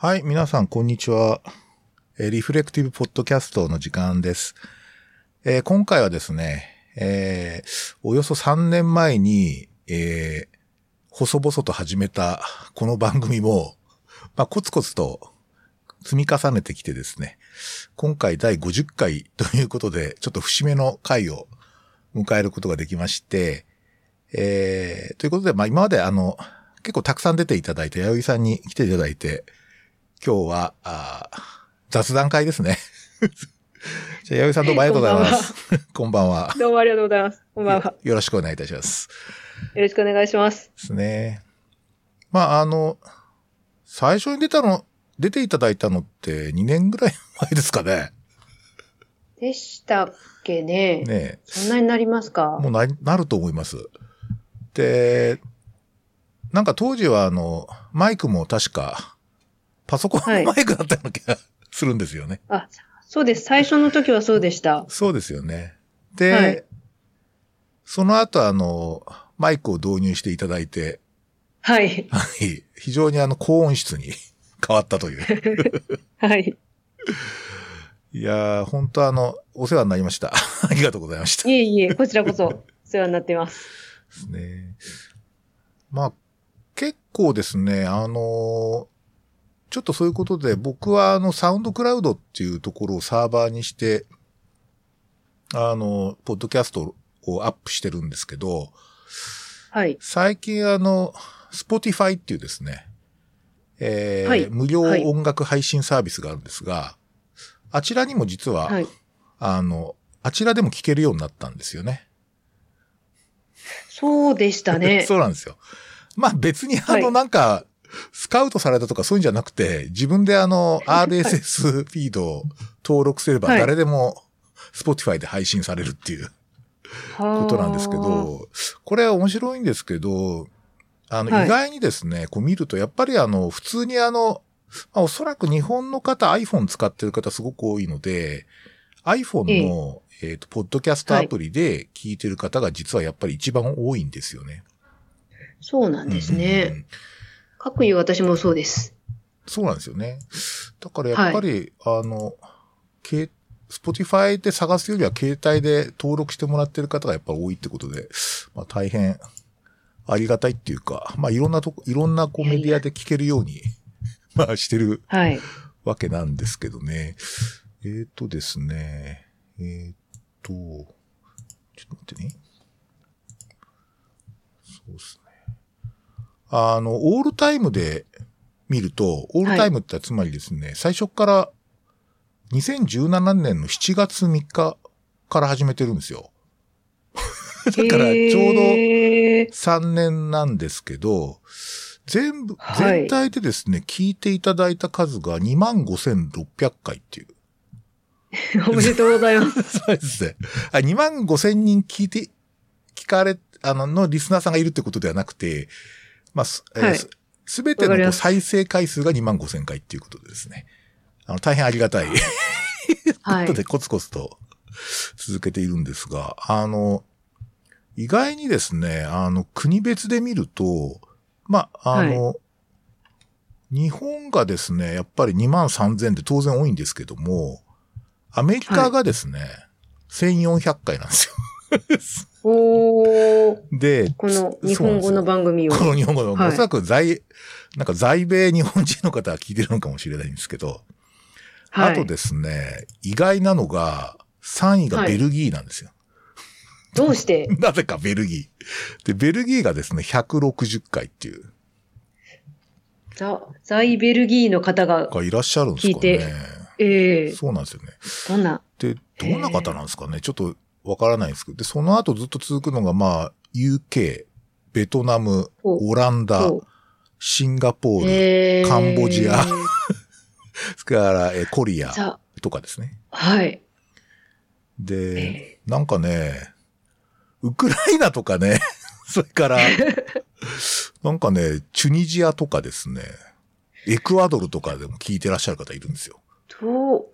はい、皆さん、こんにちは。えリフレクティブポッドキャストの時間です。えー今回はですね、えーおよそ3年前に、えー細々と始めたこの番組も、まあ、コツコツと積み重ねてきてですね、今回第50回ということで、ちょっと節目の回を迎えることができまして、えーということで、まあ、今まであの、結構たくさん出ていただいて、弥生さんに来ていただいて、今日は、あー雑談会ですね。じゃあ、弥生さんどうもありがとうございます。こんばんは。どうもありがとうございます。こんばんは。よろしくお願いいたします。よろしくお願いします。ですね。まあ、あの、最初に出たの、出ていただいたのって2年ぐらい前ですかね。でしたっけね。ねそんなになりますか？もうな、なると思います。で、なんか当時はあの、マイクも確か、パソコンはいのマイクだったような気がするんですよね。あ、そうです。最初の時はそうでした。そうですよね。で、はいその後あの、マイクを導入していただいて、はい。はい、非常にあの、高音質に 変わったという。はい。いやー、本当あの、お世話になりました。ありがとうございました。いえいえ、こちらこそお世話になってます。ですね。まあ、結構ですね、あのーちょっとそういうことで、僕はあの、サウンドクラウドっていうところをサーバーにして、あの、ポッドキャストをアップしてるんですけど、はい。最近あの、Spotify っていうですね、えーはい無料はい音楽配信サービスがあるんですが、あちらにも実は、はい。あの、あちらでも聞けるようになったんですよね。そうでしたね。そうなんですよ。まあ別にあのはいなんか、スカウトされたとかそういうんじゃなくて、自分であの RSS フィードを登録すればはい。誰でも Spotify で配信されるっていうこことなんですけど、これは面白いんですけど、あのはい。意外にですね、こう見るとやっぱりあの普通にあの、まあ、おそらく日本の方 iPhone 使ってる方すごく多いので、iPhone の、えっ、と、ポッドキャストアプリで聞いてる方が実はやっぱり一番多いんですよね。そうなんですうんうんうね。んかくいう私もそうです。そうなんですよね。だからやっぱり、あの、け Spotify で探すよりは携帯で登録してもらってる方がやっぱり多いってことで、まあ大変ありがたいっていうか、まあいろんなとこ、いろんなこうメディアで聞けるように、まあしてるはい。わけなんですけどね。えっ、ー、とですね、えっ、ー、と、ちょっと待ってね。そうですね。あの、オールタイムで見ると、オールタイムってつまりですね、最初から2017年の7月3日から始めてるんですよ。だからちょうどへー3年なんですけど、全部、はい全体でですね、聞いていただいた数が25,600回っていう。おめでとうございます。そうですね。あ2万5千人聞いて、聞かれ、あの、のリスナーさんがいるってことではなくて、まあ、すえーはいすすべての再生回数が2万5千回っていうことでですね。あの、大変ありがたい。はいこと。でコツコツと続けているんですが、あの、意外にですね、あの、国別で見ると、まあ、あの、日本がですね、やっぱり2万3000で当然多いんですけども、アメリカがですね、1400回なんですよ。おー。で、この日本語の番組を。この日本語の、はいおそらく在、なんか在米日本人の方は聞いてるのかもしれないんですけど、はいあとですね、意外なのが、3位がベルギーなんですよ。どうして？なぜかベルギー。で、ベルギーがですね、160回っていう、ザ、ザイベルギーの方が、がいらっしゃるんですかね。ええそうなんですよね。どんな、で、どんな方なんですかねちょっとわからないんですけど。で、その後ずっと続くのが、まあ、UK、ベトナム、おオランダ、シンガポール、えーカンボジア それから、えコリアザ、とかですね。はい。で、えなんかね、ウクライナとかね、それから、なんかね、チュニジアとかですね、エクアドルとかでも聞いてらっしゃる方いるんですよ。どう、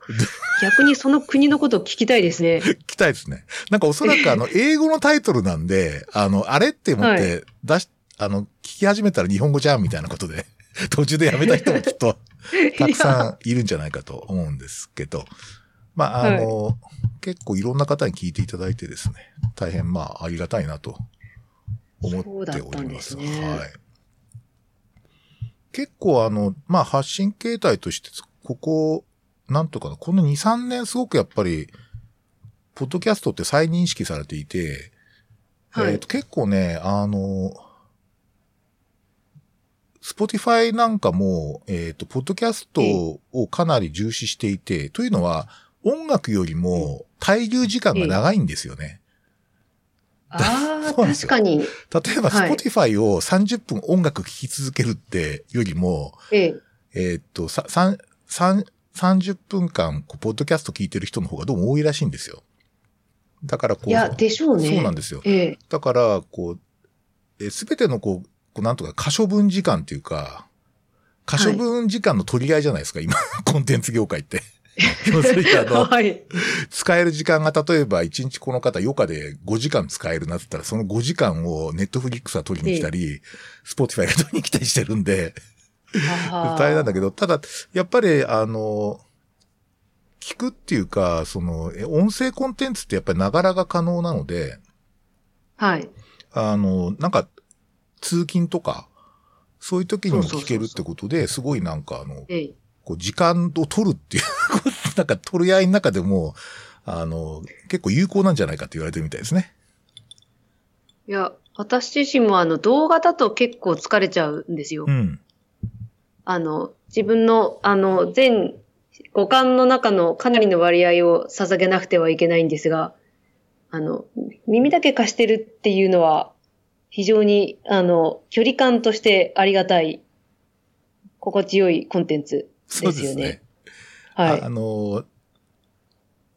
逆にその国のことを聞きたいですね。聞きたいですね。なんかおそらくあの、英語のタイトルなんで、あの、あれって思って出し、あの、聞き始めたら日本語じゃんみたいなことで、途中でやめた人もきっと たくさんいるんじゃないかと思うんですけど、まあ、あの、結構いろんな方に聞いていただいてですね、大変まあありがたいなと思っております。すね、はい。結構あの、まあ発信形態として、ここ、なんとかな、この2、3年すごくやっぱり、ポッドキャストって再認識されていて、はい、えー、と結構ね、あの、 Spotify なんかも、えっ、ー、と、ポッドキャストをかなり重視していて、というのは、音楽よりも滞留時間が長いんですよね。ああ、確かに。例えば、 Spotify を30分音楽聴き続けるってよりも、ええ。えー、っと、さ、三、三、30分間、こう、ポッドキャスト聞いてる人の方がどうも多いらしいんですよ。だからこう。いや、でしょうね。そうなんですよ。ええ、だから、こう、すべてのこう、こうなんとか可処分時間っていうか、可処分時間の取り合いじゃないですか、はい、今、コンテンツ業界って。要するにあの、はい、使える時間が例えば1日この方余暇で5時間使えるなって言ったら、その5時間をネットフリックスは取りに来たり、Spotify が取りに来たりしてるんで、大変なんだけど、ただ、やっぱりあの、聞くっていうか、その、音声コンテンツってやっぱりながらが可能なので、はい。あの、なんか、通勤とか、そういう時にも聞けるってことで、すごいなんかあの、ええこう、時間を取るっていう なんか取り合いの中でも、あの、結構有効なんじゃないかって言われてるみたいですね。いや、私自身もあの、動画だと結構疲れちゃうんですよ。うん。あの、自分の、あの、全五感の中のかなりの割合を捧げなくてはいけないんですが、あの、耳だけ貸してるっていうのは、非常に、あの、距離感としてありがたい、心地よいコンテンツですよね。ねはい。あの、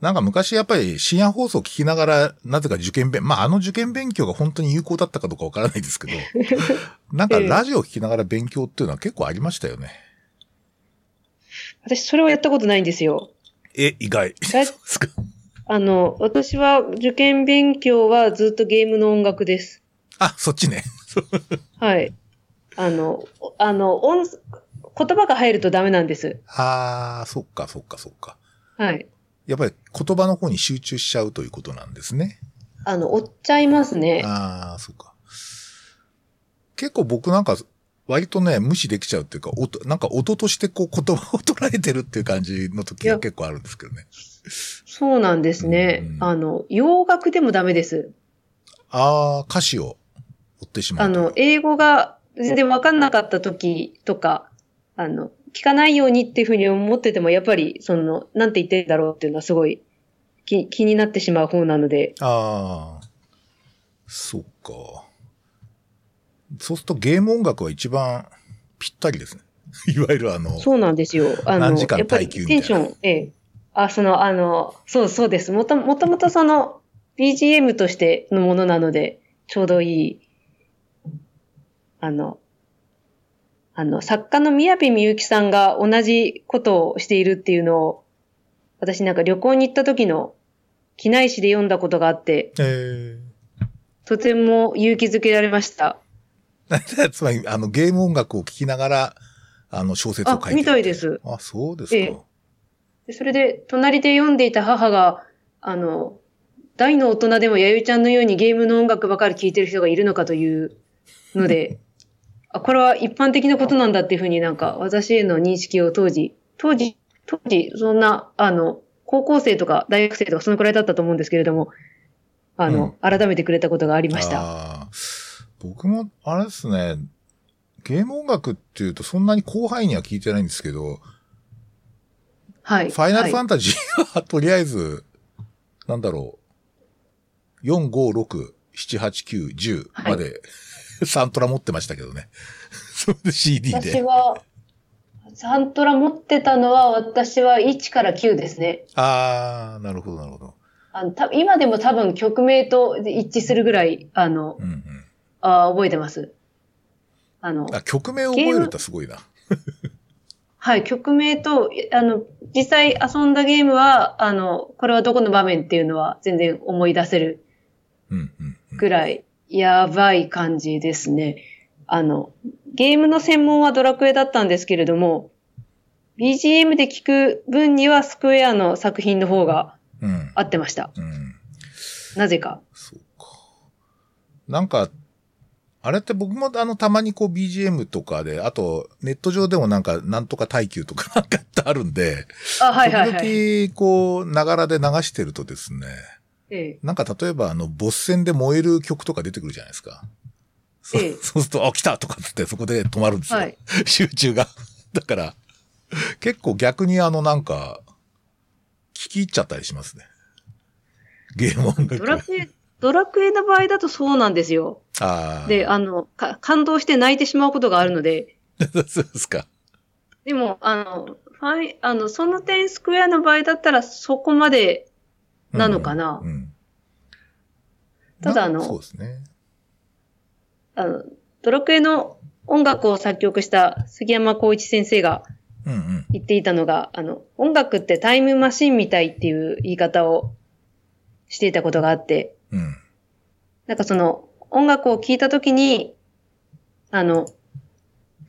なんか昔やっぱり深夜放送聞きながら、なぜか受験勉、まああの受験勉強が本当に有効だったかどうかわからないですけど、なんかラジオ聞きながら勉強っていうのは結構ありましたよね。私それをやったことないんですよ。え、意外。そうですか。あの、私は受験勉強はずっとゲームの音楽です。あ、そっちね。はい。あの、あの、音、言葉が入るとダメなんです。ああ、そっか、そっか、そっか。はい。やっぱり言葉の方に集中しちゃうということなんですね。あの、追っちゃいますね。ああ、そっか。結構僕なんか、割とね、無視できちゃうっていうか、音、なんか音としてこう言葉を捉えてるっていう感じの時が結構あるんですけどね。そうなんですね。うん、あの、洋楽でもダメです。ああ、歌詞を追ってしまう。あの、英語が全然わかんなかった時とか、あの、聞かないようにっていうふうに思ってても、やっぱり、その、なんて言ってんだろうっていうのはすごい気気になってしまう方なので。ああ、そっか。そうするとゲーム音楽は一番ぴったりですね。いわゆるあの、そうなんですよ。あの、何時間耐久みたいな。テンション、ええ。あ、その、あの、そうそうです。もともともとその、BGM としてのものなので、ちょうどいい、あの、あの、作家の宮部みゆきさんが同じことをしているっていうのを、私なんか旅行に行った時の機内誌で読んだことがあって、えー、とても勇気づけられました。つまり、あの、ゲーム音楽を聴きながら、あの、小説を書いてる。みたいです。あ、そうですか。えー、それで、隣で読んでいた母が、あの、大の大人でも弥生ちゃんのようにゲームの音楽ばかり聴いてる人がいるのかというので、あ、これは一般的なことなんだっていうふうになんか私への認識を当時、当時、当時、そんな、あの、高校生とか大学生とかそのくらいだったと思うんですけれども、あの、うん、改めてくれたことがありました。僕も、あれですね、ゲーム音楽っていうとそんなに広範囲には聞いてないんですけど、はい。ファイナルファンタジーは、はい、とりあえず、なんだろう、4、5、6、7、8、9、10まで、はい サントラ持ってましたけどね。それで CD で。私は、サントラ持ってたのは、私は1から9ですね。ああ、なるほど、なるほど。あのた今でも多分曲名と一致するぐらい、あの、うんうん、あ覚えてます。あの、あ曲名を覚えるってすごいな。はい、曲名と、あの、実際遊んだゲームは、あの、これはどこの場面っていうのは全然思い出せるぐらいやばい感じですね。あの、ゲームの専門はドラクエだったんですけれども、BGM で聞く分にはスクエアの作品の方がうん。合ってました。うん。なぜか。そうか。なんか、あれって僕もあの、たまにこう BGM とかで、あと、ネット上でもなんか、なんとか耐久とかなんかってあるんで、あ、はいはいはい。時々、こう、ながらで流してるとですね、ええなんか例えばあの、ボス戦で燃える曲とか出てくるじゃないですか。そうええそうすると、あ、来たとかってそこで止まるんですよ。はい集中が。だから、結構逆にあの、なんか、聞き入っちゃったりしますね。ゲーム音楽。ドラクエ、ドラクエの場合だとそうなんですよ。ああ。で、あの、か感動して泣いてしまうことがあるので、そうですか。でも、あの、ファイ、あの、その点スクエアの場合だったらそこまでなのかな。うんうんただあのなそうですね。あの、ドラクエの音楽を作曲した杉山浩一先生がうんうん。言っていたのが、あの、音楽ってタイムマシンみたいっていう言い方をしていたことがあって、うん。なんかその音楽を聴いたときに、あの、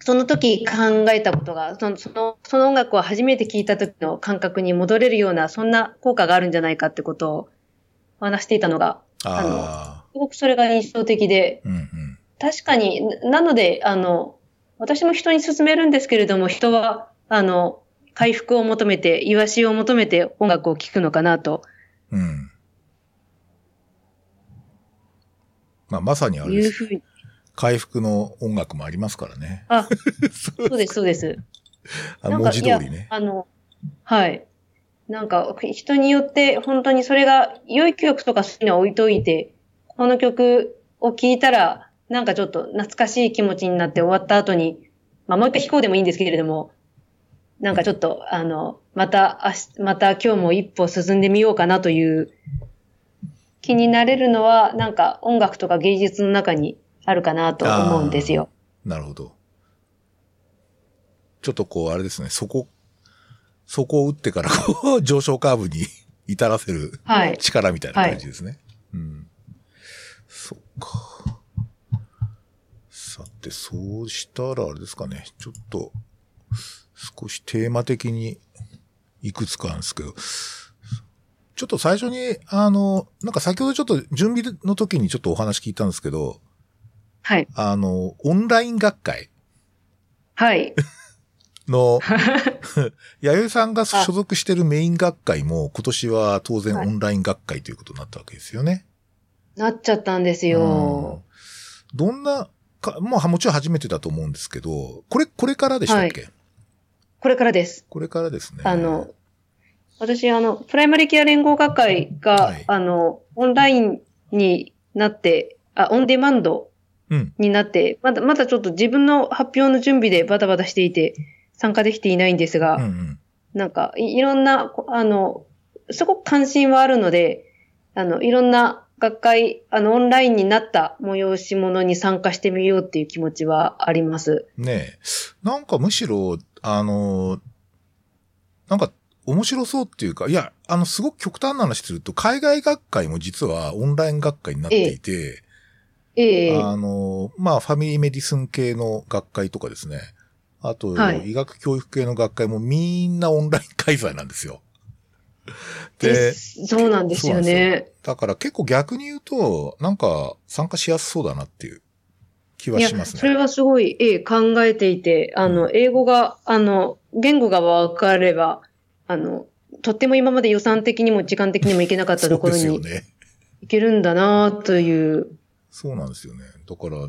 その時考えたことが、その、その、その音楽を初めて聴いた時の感覚に戻れるような、そんな効果があるんじゃないかってことをお話していたのが、ああ。すごくそれが印象的で、うんうん。確かに、ななので、あの、私も人に勧めるんですけれども、人は、あの、回復を求めて、癒しを求めて音楽を聴くのかなとうん。まあ、まさにあれです。いうふうに。回復の音楽もありますからね。あ、そうです、そうです。あ文字通りね。あの、はい。なんか、人によって、本当にそれが、良い曲とかそういうのは置いといて、この曲を聴いたら、なんかちょっと懐かしい気持ちになって終わった後に、まあもう一回弾こうでもいいんですけれども、なんかちょっと、あの、また、明日、また今日も一歩進んでみようかなという気になれるのは、なんか音楽とか芸術の中にあるかなと思うんですよ。なるほど。ちょっとこう、あれですね、そこ、そこを打ってから、こう、上昇カーブに 至らせるはい。力みたいな感じですね。うん。そっか。さて、そうしたらあれですかね、ちょっと、少しテーマ的にいくつかあるんですけど、ちょっと最初に、あの、なんか先ほどちょっと準備の時にちょっとお話聞いたんですけど、はい。あの、オンライン学会はい。の、弥生さんが所属してるメイン学会も今年は当然はいオンライン学会ということになったわけですよね。なっちゃったんですよ。うんどんなか、もうもちろん初めてだと思うんですけど、これ、これからでしたっけ、これからです。これからですね。あの、私、あの、プライマリケア連合学会が、はいあの、オンラインになって、あ、オンデマンドうん。になって、まだ、まだちょっと自分の発表の準備でバタバタしていて、参加できていないんですが、うんうん。なんかい、いろんな、こあの、すごく関心はあるので、あの、いろんな学会、あの、オンラインになった催し物に参加してみようっていう気持ちはあります。ねえ。なんかむしろ、あの、なんか面白そうっていうか、いや、あの、すごく極端な話すると、海外学会も実はオンライン学会になっていて、ええあの、まあ、ファミリーメディスン系の学会とかですね。あと、はい医学教育系の学会もみんなオンライン開催なんですよ。でで、そうなんですよね。だから結構逆に言うと、なんか参加しやすそうだなっていう気はしますね。それはすごい、ええ、考えていて、あの、英語が、あの、言語が分かれば、あの、とっても今まで予算的にも時間的にも行けなかったところにそうですよね。行けるんだなという。そうなんですよね。だから、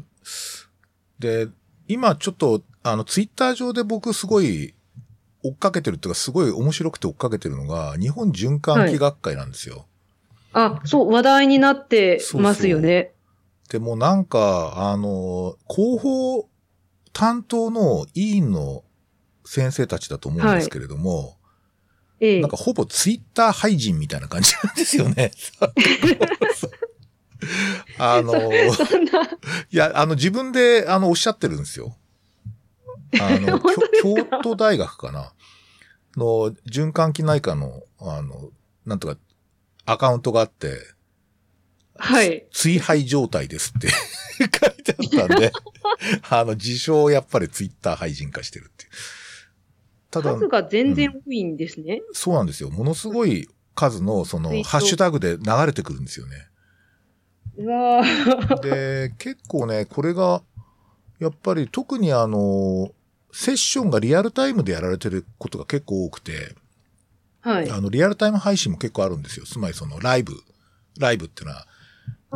で、今ちょっと、あの、ツイッター上で僕すごい追っかけてるっていうか、すごい面白くて追っかけてるのが、日本循環器学会なんですよ。あ、そう、話題になってますよね。でもなんか、あの、広報担当の委員の先生たちだと思うんですけれども、ええなんかほぼツイッター廃人みたいな感じなんですよね。あの、いや、あの自分であのおっしゃってるんですよ。あの、京京都大学かなの循環器内科の、あの、なんとかアカウントがあって、はい。追廃状態ですって書いてあったんで、あの、自称やっぱりツイッター廃人化してるっていう。ただ、数が全然多いんですね。そうなんですよ。ものすごい数の、その、ハッシュタグで流れてくるんですよね。うわーで、結構ね、これが、やっぱり特にあの、セッションがリアルタイムでやられてることが結構多くて、はい。あの、リアルタイム配信も結構あるんですよ。つまりそのライブ、ライブっていうのは、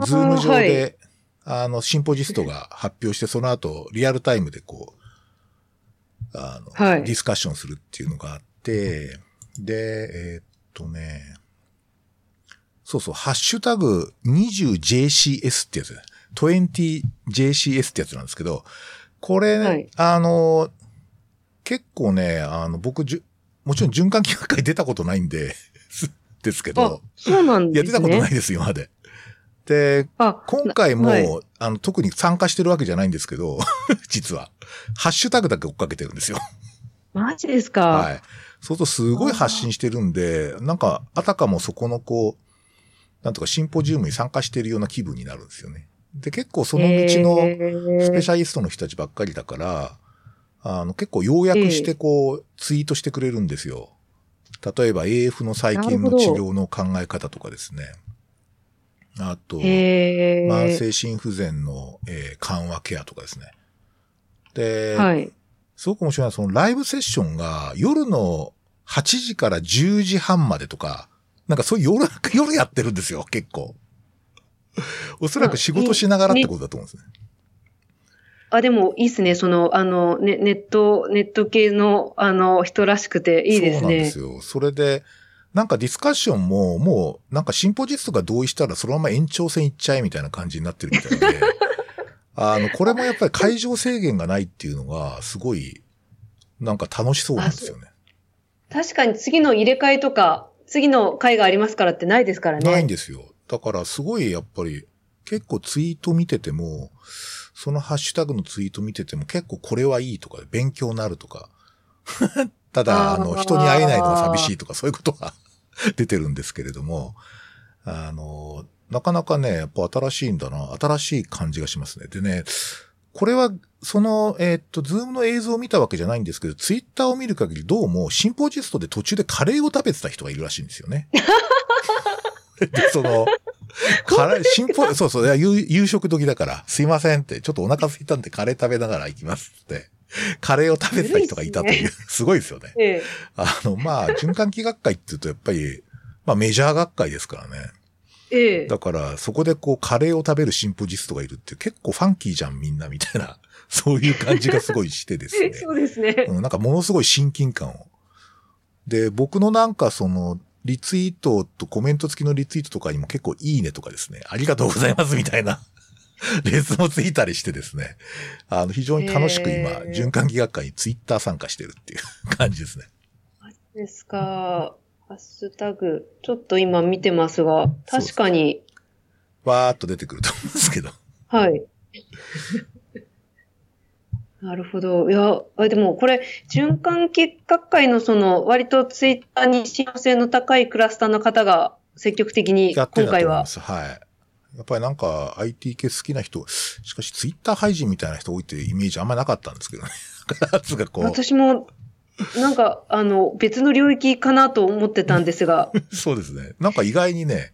Zoom 上はいで、あの、シンポジストが発表して、その後、リアルタイムでこう、あの、はいディスカッションするっていうのがあって、で、えーっとね、そうそう、ハッシュタグ 20JCS ってやつ。20JCS ってやつなんですけど、これ、はいあの、結構ね、あの、僕じゅ、もちろん循環器学会出たことないんで、ですけあど、、そうなんいや、ですね。出たことないです、今まで。で、あ、今回も、はいあの、特に参加してるわけじゃないんですけど、実は。ハッシュタグだけ追っかけてるんですよ。マジですか？はい。そうするとすごい発信してるんで、なんか、あたかもそこのこう、なんとかシンポジウムに参加してるような気分になるんですよね。で、結構その道のスペシャリストの人たちばっかりだから、あの、結構要約してこう、ツイートしてくれるんですよ。例えば AF の最近の治療の考え方とかですね。あと、慢性心不全の、えー緩和ケアとかですね。で、はい。すごく面白いのは、そのライブセッションが夜の8時から10時半までとか、なんかそういう夜、夜やってるんですよ、結構。おそらく仕事しながらってことだと思うんですね。あ、でもいいっすね。その、あの、ね、ネット、ネット系の、あの、人らしくていいですねそうなんです。よ。それで、なんかディスカッションも、もう、なんかシンポジストが同意したらそのまま延長戦行っちゃえみたいな感じになってるみたいで、あの、これもやっぱり会場制限がないっていうのが、すごい、なんか楽しそうなんですよね。確かに次の入れ替えとか、次の回がありますからってないですからね。ないんですよ。だからすごいやっぱり結構ツイート見てても、そのハッシュタグのツイート見てても結構これはいいとか、勉強になるとか。ただ、あの、人に会えないのが寂しいとかそういうことが 出てるんですけれども、あの、なかなかね、やっぱ新しいんだな、新しい感じがしますね。でね、これは、その、えーっと、ズームの映像を見たわけじゃないんですけど、ツイッターを見る限りどうも、シンポジストで途中でカレーを食べてた人がいるらしいんですよね。で、その、カレー、シンポ、そうそう、いや夕夕食時だから、すいませんって、ちょっとお腹空いたんでカレー食べながら行きますって、カレーを食べてた人がいたという、すごいですよね。ええ。あの、まあ、循環器学会って言うとやっぱり、まあメジャー学会ですからね。ええ。だから、そこでこう、カレーを食べるシンポジストがいるって結構ファンキーじゃん、みんな、みたいな、そういう感じがすごいしてですね。そうですね。うん、なんかものすごい親近感を。で、僕のなんかその、リツイートとコメント付きのリツイートとかにも結構いいねとかですね、ありがとうございますみたいな、レスもついたりしてですね、あの、非常に楽しく今、循環器学会にツイッター参加してるっていう感じですね。ですか。ハッシュタグ。ちょっと今見てますが、確かに、わーっと出てくると思うんですけど。はい。なるほど。いや、あでもこれ、循環器学会のその、割とツイッターに信用性の高いクラスターの方が積極的に今回は。はい。やっぱりなんか IT 系好きな人、しかしツイッター配信みたいな人多いってイメージあんまなかったんですけどね。やつがこう、私も、なんか、あの、別の領域かなと思ってたんですが。そうですね。なんか意外にね、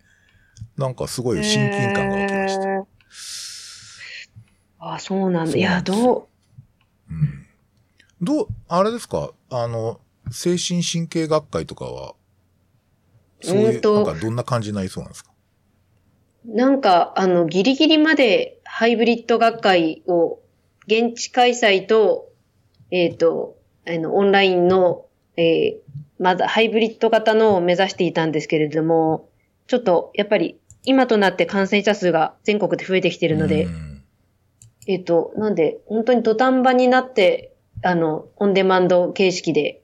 なんかすごい親近感が湧きました。へーあ、そうなんだ。いや、どう、うん。どう、あれですか？あの、精神神経学会とかは、そういう、なんかどんな感じになりそうなんですか？なんか、あの、ギリギリまでハイブリッド学会を、現地開催と、えっ、と、あの、オンラインの、えーまだハイブリッド型のを目指していたんですけれども、ちょっと、やっぱり、今となって感染者数が全国で増えてきているので、うん。えっ、と、なんで、本当に土壇場になって、あの、オンデマンド形式で、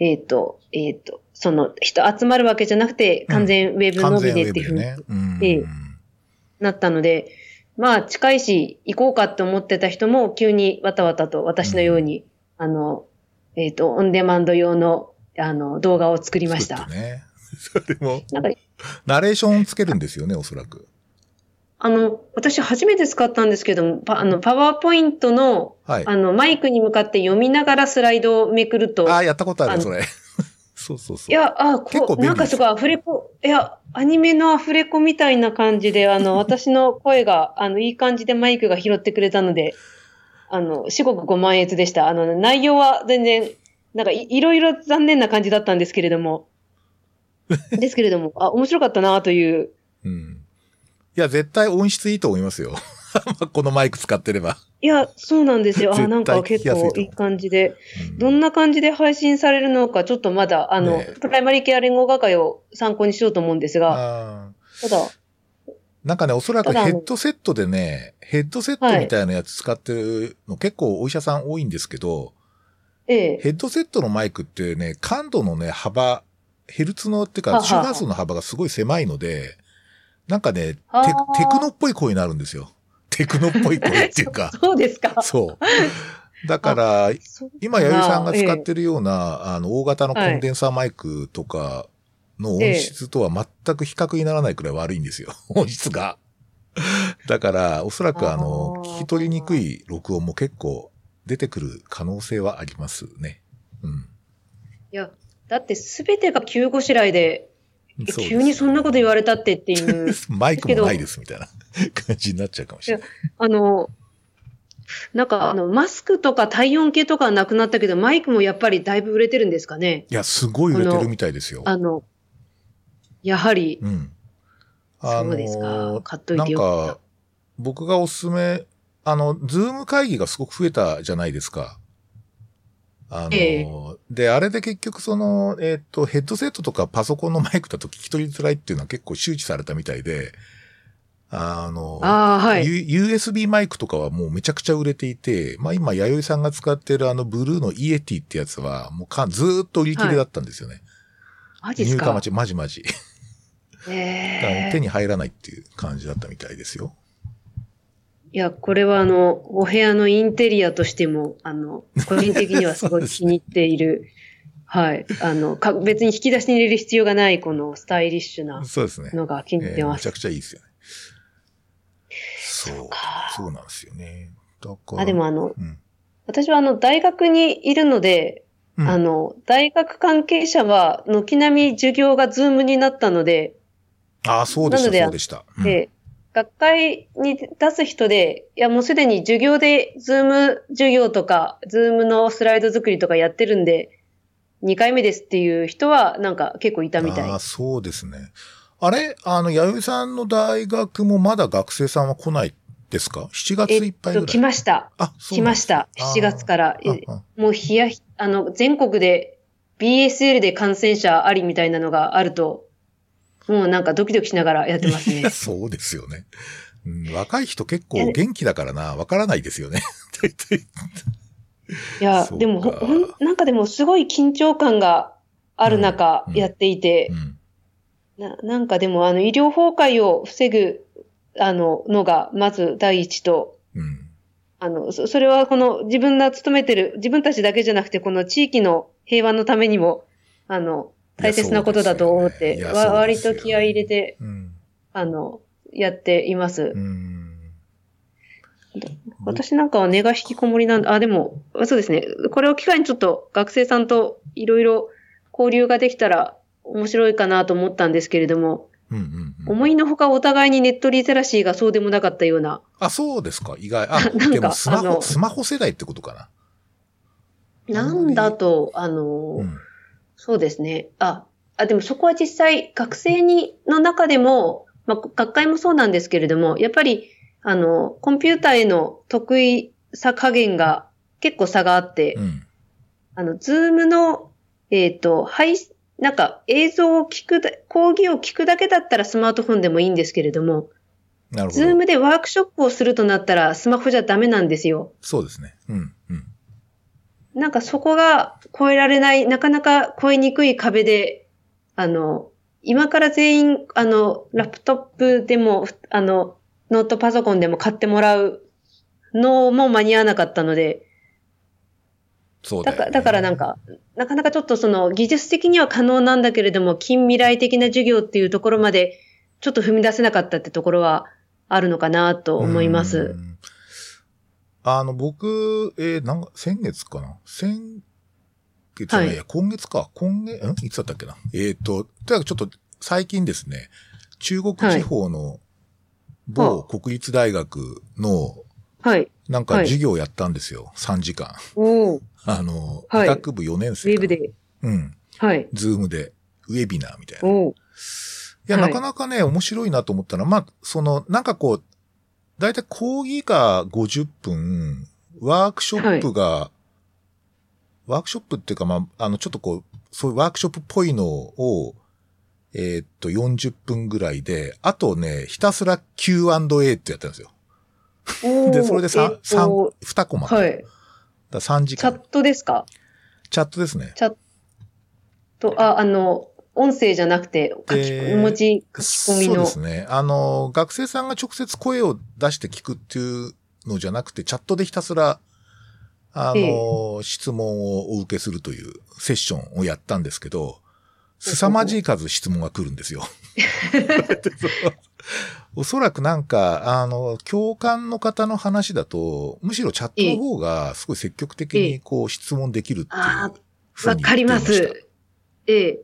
えっ、と、えっ、と、その、人集まるわけじゃなくて、完全ウェブのみでっていうふうにん。ええなったので、まあ近いし行こうかって思ってた人も急にわたわたと私のように、あの、えっ、と、オンデマンド用の、あの、動画を作りましたね。それも、なんか、ナレーションつけるんですよね、おそらく。あの、私初めて使ったんですけども、パあの、パワーポイントの、はい。あの、マイクに向かって読みながらスライドをめくると、ああ、やったことある、それ。そうそうそう。いや、あ、こう、なんかすごいアフレコ、いや、アニメのアフレコみたいな感じで、あの、私の声が、あの、いい感じでマイクが拾ってくれたので、あの、至極ご満悦でした。あの、内容は全然、なんかい、いろいろ残念な感じだったんですけれども、ですけれども、あ、面白かったなという、うん。いや、絶対音質いいと思いますよ。このマイク使ってれば。いや、そうなんですよ。あ、なんか結構いい感じで、うんどんな感じで配信されるのか、ちょっとまだ、あの、ねプライマリーケア連合学会を参考にしようと思うんですが、ただ、なんかね、おそらくヘッドセットでね、ヘッドセットみたいなやつ使ってるの結構お医者さん多いんですけど、ええ、ヘッドセットのマイクってね、感度のね、幅、ヘルツのっていうか、周波数の幅がすごい狭いので、なんかね、テテクノっぽい声になるんですよ。テクノっぽい声っていうか。そうですか。そう。だから、今、弥生さんが使っえてるような、あの、大型のコンデンサーマイクとかの音質とは全く比較にならないくらい悪いんですよ。音質が。だから、おそらくあの、聞き取りにくい録音も結構出てくる可能性はありますね。うん。えいや、だってすべてが急ごしらいで、急にそんなこと言われたってっていう、マイクもないですみたいな 感じになっちゃうかもしれない。あの、なんかあの、マスクとか体温計とかはなくなったけど、マイクもやっぱりだいぶ売れてるんですかね。いや、すごい売れてるみたいですよ。あの、やはり、うん。そうですか。買っといなんてよかっか、僕がおすすめ、あの、 Zoom 会議がすごく増えたじゃないですか。あの、ええで、あれで結局その、えっ、と、ヘッドセットとかパソコンのマイクだと聞き取りづらいっていうのは結構周知されたみたいで、あの、た。ああ、はい。U- USB マイクとかはもうめちゃくちゃ売れていて、まあ今、弥生さんが使ってるあのブルーの Yeti ってやつは、もうかずーっと売り切れだったんですよね。マジっすか？入荷待。ち、まじまじ。だからええ手に入らないっていう感じだったみたいですよ。いや、これはあの、お部屋のインテリアとしても、あの、個人的にはすごい 気に入っている。はい。あの、か別に引き出しに入れる必要がない、このスタイリッシュなそうですね。のが気に入ってます。えーめちゃくちゃいいですよね。そう。そうなんですよね。だから。あ、でもあの、うん。私はあの、大学にいるので、うんあの、大学関係者は、軒並み授業が Zoom になったので、ああ、そうでした、そうでした。うんで、学会に出す人で、いやもうすでに授業で Zoom 授業とか、 Zoom のスライド作りとかやってるんで、2回目ですっていう人はなんか結構いたみたいああ、。そうですね。あれ？あの、弥生さんの大学もまだ学生さんは来ないですか ?7 月いっぱいぐらい。来ました。あ、そう来ました。あー7月から。もう冷やひ、あの、全国で BSL で感染者ありみたいなのがあると、もうなんかドキドキしながらやってますね。そうですよね。うん、若い人結構元気だからな、わからないですよね。いや でもほ、ほん、なんかでもすごい緊張感がある中うんやっていてう、ん。ななんかでもあの医療崩壊を防ぐ、あの、のがまず第一と、うん。あの、そそれはこの自分が勤めてる、自分たちだけじゃなくて、この地域の平和のためにも、あの、大切なことだと思って、ね割と気合い入れて、うん。あの、やっています。うん。私なんかは根が引きこもりなんだ。あ、でも、そうですね。これを機会にちょっと学生さんといろいろ交流ができたら面白いかなと思ったんですけれども、うんうんうん。思いのほかお互いにネットリテラシーがそうでもなかったような、あ、そうですか。意外。あ、なんかでもスマホ、スマホ世代ってことかな。なんだと、あの、うん。そうですね。あ、あ、でもそこは実際学生に、の中でも、まあ、学会もそうなんですけれども、やっぱり、あの、コンピューターへの得意さ加減が結構差があって、うん。あの、 Zoom の、えっ、と、配信、なんか映像を聞くだ、講義を聞くだけだったらスマートフォンでもいいんですけれども、なるほど。 Zoom でワークショップをするとなったらスマホじゃダメなんですよ。そうですね。うん。うん。なんかそこが超えられない、なかなか超えにくい壁で、あの、今から全員、あの、ラップトップでも、あの、ノートパソコンでも買ってもらうのも間に合わなかったので、だから、そうだよねだからなんか、なかなかちょっとその技術的には可能なんだけれども、近未来的な授業っていうところまでちょっと踏み出せなかったってところはあるのかなと思いまうす。ん。あの、僕、えーなんか、先月かな？先月じゃないや、はい今月か。今月、ん？いつだったっけな？えっ、と、とにかくちょっと、最近ですね、中国地方の某国立大学の、はい。なんかはい授業やったんですよ。3時間。おー あの、はい医学部4年生かな。ェブで。うん。はい。 Zoom で、ウェビナーみたいな。いおーや、はいなかなかね、面白いなと思ったら、まあ、その、なんかこう、だいたい講義が50分、ワークショップが、ワークショップっていうか、まあ、あの、ちょっとこう、そういうワークショップっぽいのを、えーっと、40分ぐらいで、あとね、ひたすら Q&A ってやったんですよ。で、それでえ3、っ三と2コマ。だはい。から3時間。チャットですか？チャットですね。チャット、あ、あの、音声じゃなくて、書き、えー文字書き込みの。そうですね。あの、学生さんが直接声を出して聞くっていうのじゃなくて、チャットでひたすら、あの、質問をお受けするというセッションをやったんですけど、凄まじい数質問が来るんですよ。おそらくなんか、あの、共感の方の話だと、むしろチャットの方がすごい積極的ええにこう質問できるっていうあふうにわかります。ええ。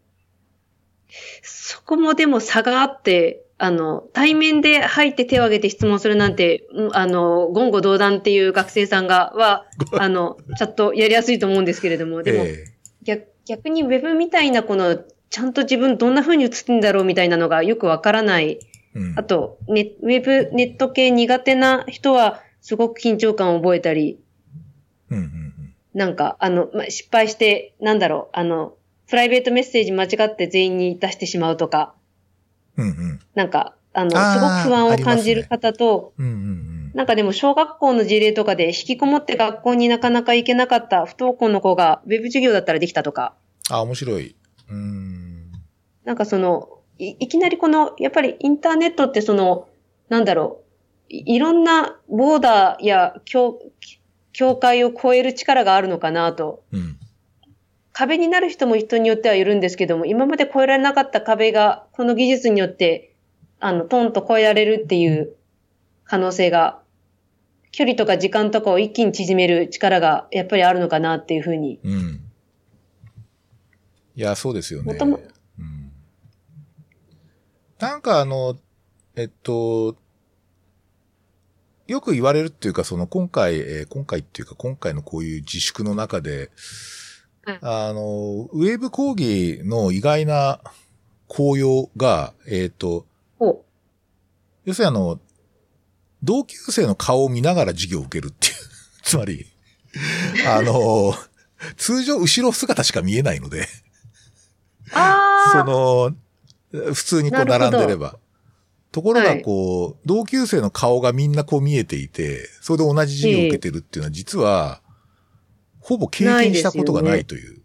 そこもでも差があって、あの、対面で入って手を挙げて質問するなんて、うんあの、言語道断っていう学生さんが、は、あの、チャットやりやすいと思うんですけれども、でも、え逆逆にウェブみたいなこの、ちゃんと自分どんな風に映ってんだろうみたいなのがよくわからない。えうん。あと、ネウェブ、ネット系苦手な人は、すごく緊張感を覚えたり、うんうんうん。なんか、あの、ま、失敗して、なんだろう、あの、プライベートメッセージ間違って全員に出してしまうとか、うんうんなんか、あの、あーすごく不安を感じる方と、うんうんうんなんかでも小学校の事例とかで引きこもって学校になかなか行けなかった不登校の子がウェブ授業だったらできたとか、あ、面白い。うーん。なんかその、いいきなりこの、やっぱりインターネットってその、なんだろう、いいろんなボーダーや境境界を超える力があるのかなと。うん。壁になる人も人によってはいるんですけども、今まで越えられなかった壁が、この技術によって、あの、トンと越えられるっていう可能性が、距離とか時間とかを一気に縮める力がやっぱりあるのかなっていうふうに。うん。いや、そうですよね。もともうん。なんかあの、えっと、よく言われるっていうか、その今回、えー今回っていうか今回のこういう自粛の中で、はいあの、ウェブ講義の意外な効用が、えっと、お要するにあの、同級生の顔を見ながら授業を受けるっていう。つまり、あの、通常後ろ姿しか見えないので、あその、普通にこう並んでれば。ところがはい。こう、同級生の顔がみんなこう見えていて、それで同じ授業を受けてるっていうのは実は、ほぼ経験したことがないという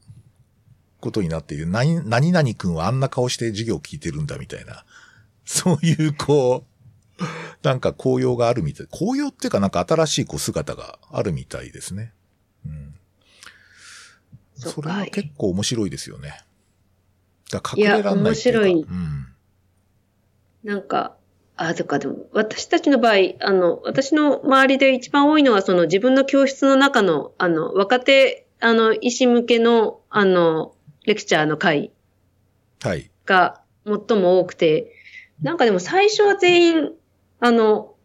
ことになっている。何何々君はあんな顔して授業を聞いてるんだみたいな。そういうこう、なんか紅葉があるみたい。紅葉っていうかなんか新しいこう姿があるみたいですね。うん。それは結構面白いですよね。だ隠れらんないい面白いうん。なんか、あ、とかでも、私たちの場合、あの、私の周りで一番多いのは、その自分の教室の中の、あの、若手、あの、医師向けの、あの、レクチャーの会はい。が最も多くて、なんかでも最初は全員、あの、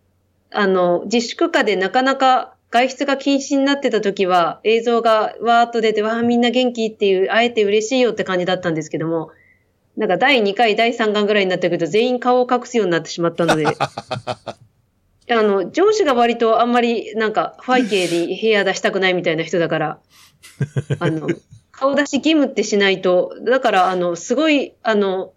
あの、自粛下でなかなか外出が禁止になってた時は、映像がわーっと出て、わーみんな元気っていう、会えて嬉しいよって感じだったんですけども、なんか第2回、第3巻ぐらいになってくると全員顔を隠すようになってしまったので、あの、上司が割とあんまりなんか背景で部屋出したくないみたいな人だから、あの、顔出し義務ってしないと、だからあの、すごい、あの、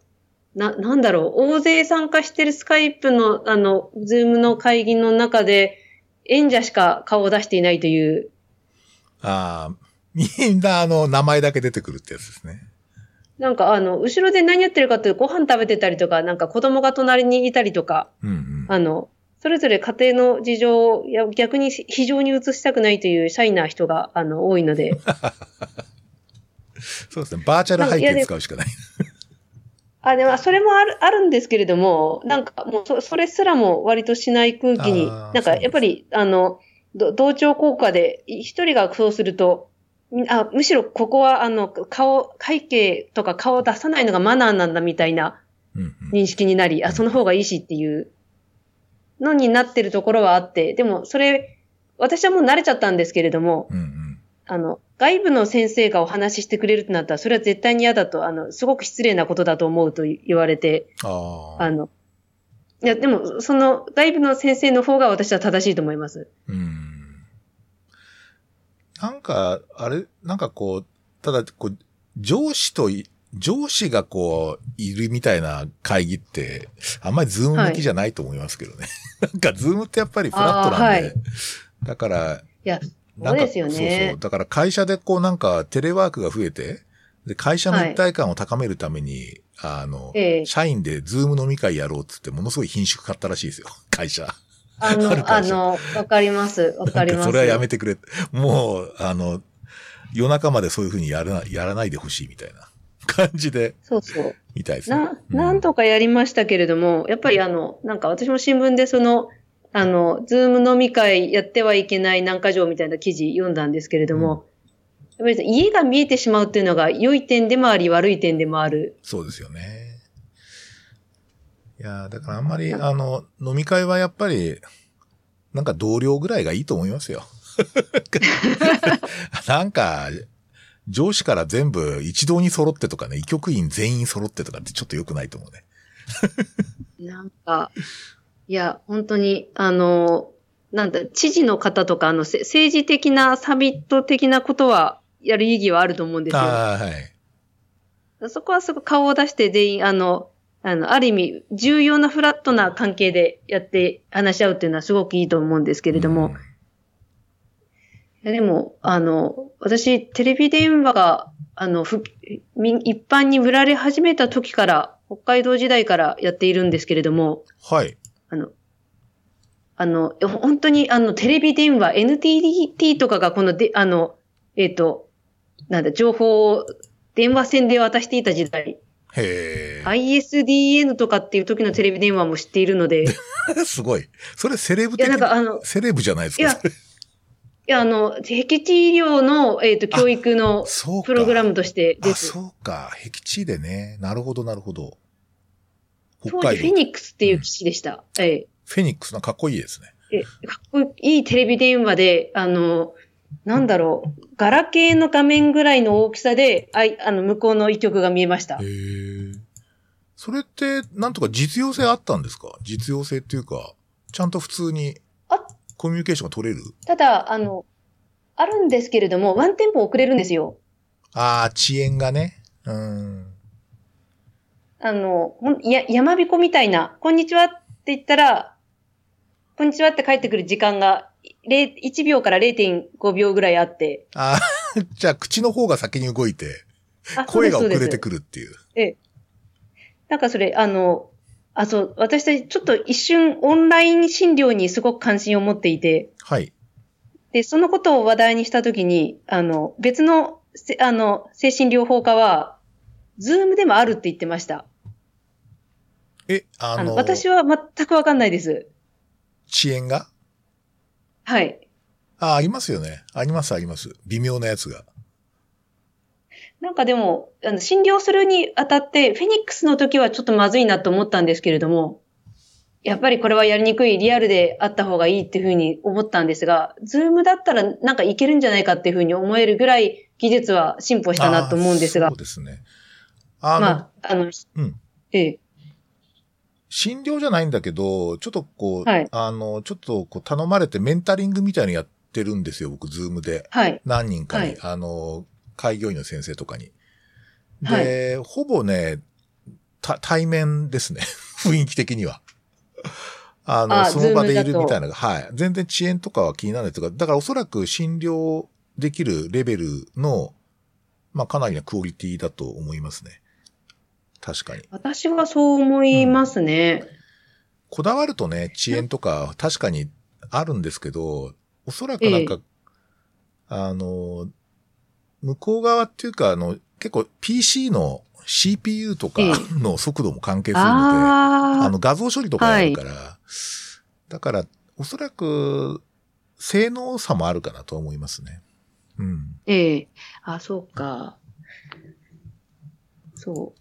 な、なんだろう、大勢参加してるスカイプの、あの、ズームの会議の中で、演者しか顔を出していないという、ああ、みんなあの、名前だけ出てくるってやつですね。なんかあの、後ろで何やってるかっていうとご飯食べてたりとか、なんか子供が隣にいたりとか、うんうん。あの、それぞれ家庭の事情や逆に非常に移したくないというシャイな人が、あの、多いので、そうですね。バーチャル背景使うしかない。あ、でも、それもある、あるんですけれども、なんかもうそ、それすらも割としない空気になんかやっぱり、あの、ど同調効果で、い一人がそうすると、みあむしろここは、あの、顔、背景とか顔を出さないのがマナーなんだみたいなうんうん。認識になり、あ、その方がいいしっていうのになってるところはあって、でもそれ、私はもう慣れちゃったんですけれども、うんうん。あの、外部の先生がお話ししてくれるとなったら、それは絶対に嫌だと、あの、すごく失礼なことだと思うと言われて。あの、いや、でも、その外部の先生の方が私は正しいと思います。うん。なんか、あれ、なんかこう、ただ、こう、上司とい、上司がこう、いるみたいな会議って、あんまり Zoom 向きじゃないと思いますけどね。なんか、 Zoom ってやっぱりフラットなんで、はいだから、いや、なんかそうですよそうねそう。だから会社でこうなんかテレワークが増えて、で、会社の一体感を高めるために、あの、ええ社員でズーム飲み会やろうっつってものすごい品種買ったらしいですよ。会社。あの、あの、わかります。わかります。それはやめてくれ。もう、あの、夜中までそういうふうにやらなやらないでほしいみたいな感じで、そうそう。みたいですね。な、なんとかやりましたけれども、やっぱりあの、なんか私も新聞でその、あの、ズーム飲み会やってはいけない何か条みたいな記事読んだんですけれども、やっぱり家が見えてしまうっていうのが良い点でもあり悪い点でもある。そうですよね。いやーだからあんまり、あの、飲み会はやっぱり、なんか同僚ぐらいがいいと思いますよ。なんか、上司から全部一堂に揃ってとかね、医局員全員揃ってとかってちょっと良くないと思うね。なんか、いや、本当に、あの、なんだ、知事の方とか、あの、せ政治的なサミット的なことは、やる意義はあると思うんですよ。ああ、はい。そこはすごく顔を出して全員、あの、あの、ある意味、重要なフラットな関係でやって話し合うっていうのはすごくいいと思うんですけれども、うんいやでも、あの、私、テレビ電話が、あの、ふみ一般に売られ始めた時から、北海道時代からやっているんですけれども、はい。あの、あの、本当に、あの、テレビ電話、NTT とかがこので、あの、えっ、と、なんだ、情報を電話線で渡していた時代。ISDN とかっていう時のテレビ電話も知っているので、い すごい。それセレブや、的なんかあの、セレブじゃないですか。いやいや、あの、僻地医療の、えっ、と、教育の。プログラムとしてであ、す。そうか。僻地でね。なるほど、なるほど。北当時、フェ。ニックスっていう機種でした。ええフェニックスなかっこいいですね。え、かっこいいテレビ電話で、あの、なんだろう、ガラケーの画面ぐらいの大きさで、あい、あの、向こうの一曲が見えましたへ。え。それって、なんとか実用性あったんですか？実用性っていうか、ちゃんと普通にあ、コミュニケーションが取れる？ただ、あの、あるんですけれども、ワンテンポ遅れるんですよ。ああ、遅延がね。うん。あの、や、山彦みたいな、こんにちはって言ったら、こんにちはって帰ってくる時間が、0 1秒から0.5秒ぐらいあって、ああ、じゃあ口の方が先に動いて、あ声が遅れてくるっていう。ええ。なんかそれ、あの、あ、そう、私たちちょっと一瞬オンライン診療にすごく関心を持っていて、はい。で、そのことを話題にしたときに、あの、別の、せあの、精神療法家は、ズームでもあるって言ってました。え、あの、あの、私は全くわかんないです。遅延が？はい。あ、ありますよね。あります、あります。微妙なやつが。なんかでも、あの、診療するにあたって、フェニックスの時はちょっとまずいなと思ったんですけれども、やっぱりこれはやりにくい、リアルであった方がいいっていうふうに思ったんですが、 Zoom だったらなんかいけるんじゃないかっていうふうに思えるぐらい技術は進歩したなと思うんですがそう、ですね。あの、まあ、あの、うん。ええ、診療じゃないんだけど、ちょっとこう、はいあの、ちょっとこう頼まれてメンタリングみたいのやってるんですよ、僕、ズームで。はい、何人かに、はいあの、開業医の先生とかに。で、ほぼね、た対面ですね。雰囲気的には。あの、あその場でいるみたいなはい。全然遅延とかは気にならないとか、だからおそらく診療できるレベルの、まあかなりなクオリティだと思いますね。確かに。私はそう思いますね。こだわるとね、遅延とか確かにあるんですけど、おそらくなんか、あの、向こう側っていうか、あの、結構 PC の CPU とかえの速度も関係するので、ああの画像処理とかやるから、だからおそらく性能差もあるかなと思いますね。うん。ええあ、そうか。そう。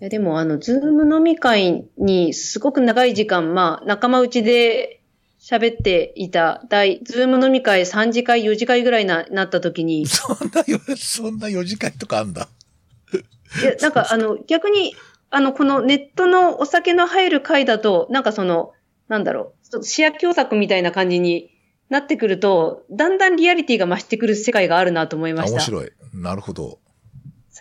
いや、でも、あの、 Zoom 飲み会にすごく長い時間、まあ、仲間内で喋っていた、大、 Zoom 飲み会3次会、4次会ぐらいな、なった時に、い そんなよ、そんな4時間とかあんだ。や、なんか、あの、逆に、あの、このネットのお酒の入る会だと、なんかその、なんだろう、視野狭窄みたいな感じになってくると、だんだんリアリティが増してくる世界があるなと思いました。あ面白い。なるほど。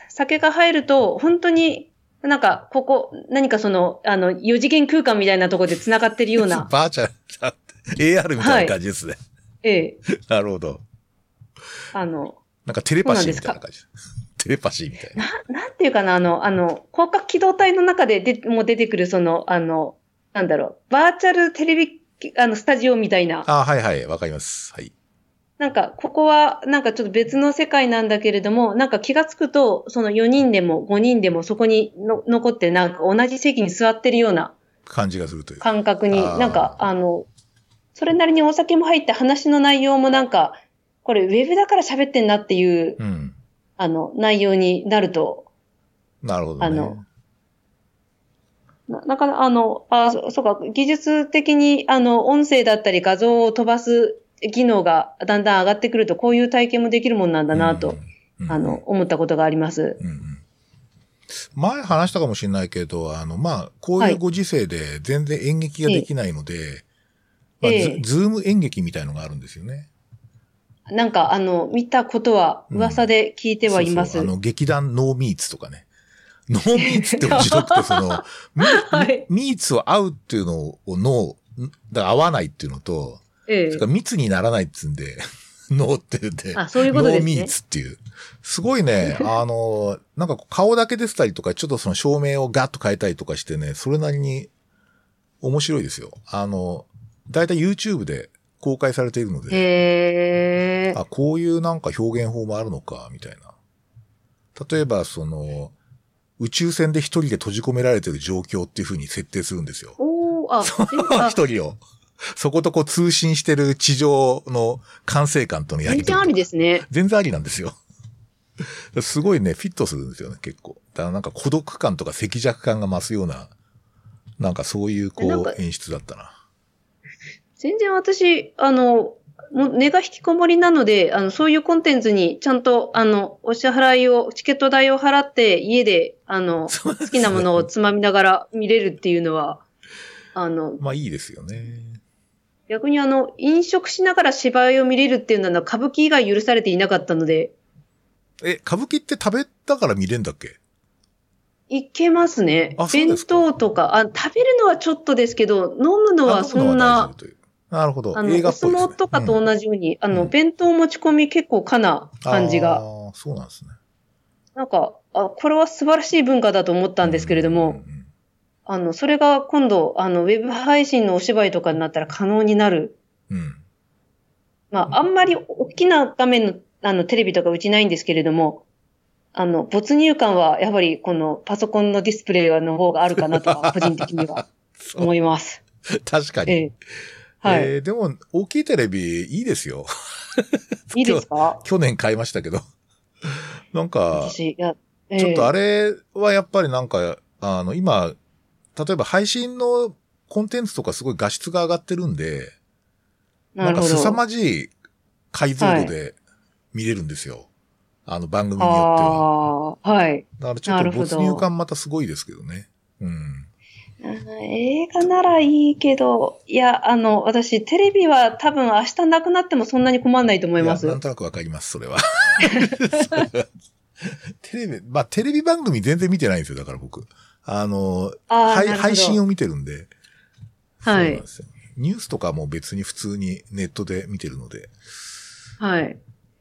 酒が入ると、本当に、なんか、ここ、何かその、あの、四次元空間みたいなところで繋がってるような、バーチャル、AR みたいな感じですね。ええ、なるほど。あの、なんかテレパシーみたいな感じ。テレパシーみたいな。な、なんていうかな、あの、あの、広角機動隊の中ででもう出てくる、その、あの、なんだろう、バーチャルテレビ、あの、スタジオみたいな、あはいはい、わかります。はい。なんか、ここは、なんかちょっと別の世界なんだけれども、なんか気がつくと、その4人でも5人でもそこにの残って、なんか同じ席に座ってるような、感じがするという。感覚に、なんか、あの、それなりにお酒も入って話の内容もなんか、これウェブだから喋ってんなっていう、うん。あの、内容になると、なるほどね。あのななかなか、あの、あ、そそうか、技術的に、あの、音声だったり画像を飛ばす機能がだんだん上がってくると、こういう体験もできるもんなんだなと、うん、あの、思ったことがあります。うんうん前話したかもしれないけど、あの、まあ、こういうご時世で全然演劇ができないので、まあええズズーム演劇みたいのがあるんですよね。なんか、あの、見たことは噂で聞いてはいます。そうそうあの、劇団ノーミーツとかね。ノーミーツって面白くて、その、ミ はい。 meets を合うっていうのを、 no、だ合わないっていうのと、ええそれから密にならないっつうんで、no って言って、あ、そういうことですねノーミー。ツっていう。すごいね、あの、なんか顔だけ出てたりとか、ちょっとその照明をガッと変えたりとかしてね、それなりに面白いですよ。あの、だいたい YouTube で公開されているので、へえ。あ、こういうなんか表現法もあるのか、みたいな。例えば、その、宇宙船で一人で閉じ込められてる状況っていう風に設定するんですよ。おあ 一人を。そことこう通信してる地上の管制官とのやりとり全然ありですね。全然ありなんですよ。すごいね、フィットするんですよね、結構。だからなんか孤独感とか赤弱感が増すような、なんかそういうこう演出だったな。全然私、あの、もう根が引きこもりなので、あの、そういうコンテンツにちゃんと、あの、お支払いを、チケット代を払って、家で、あの、好好きなものをつまみながら見れるっていうのは、あの、まあいいですよね。逆にあの、飲食しながら芝居を見れるっていうのは、歌舞伎以外許されていなかったので、え、歌舞伎って食べたから見れんだっけ？いけますね。弁当とか。あ、食べるのはちょっとですけど、飲むのはそんななるほど。あの、映画お相っぽいですね。撲とかとうん同じように、あの、うん。弁当持ち込み結構かな感じが、ああ、そうなんですね。なんか、あ、これは素晴らしい文化だと思ったんですけれども、うんうんうんあの、それが今度、あの、ウェブ配信のお芝居とかになったら可能になる。うん。まあ、あんまり大きな画面の、あの、テレビとかうちないんですけれども、あの、没入感はやはりこのパソコンのディスプレイの方があるかなとは、個人的には思います。確かに。ええ。はい。えーでも、大きいテレビいいですよ。いいですか？去年買いましたけど。なんか、私、いや、ええちょっとあれはやっぱりなんか、あの、今、例えば配信のコンテンツとかすごい画質が上がってるんで、なるほど。んか凄まじい解像度で見れるんですよ。あの番組によっては。ああ、はい。だからちょっと没入感またすごいですけどね。うん。うん映画ならいいけど、いや、あの、私、テレビは多分明日なくなってもそんなに困んないと思いますや。なんとなくわかります。それは テレビ、まあテレビ番組全然見てないんですよ、だから僕。あの、配配信を見てるんで。はい。ニュースとかも別に普通にネットで見てるので、はい。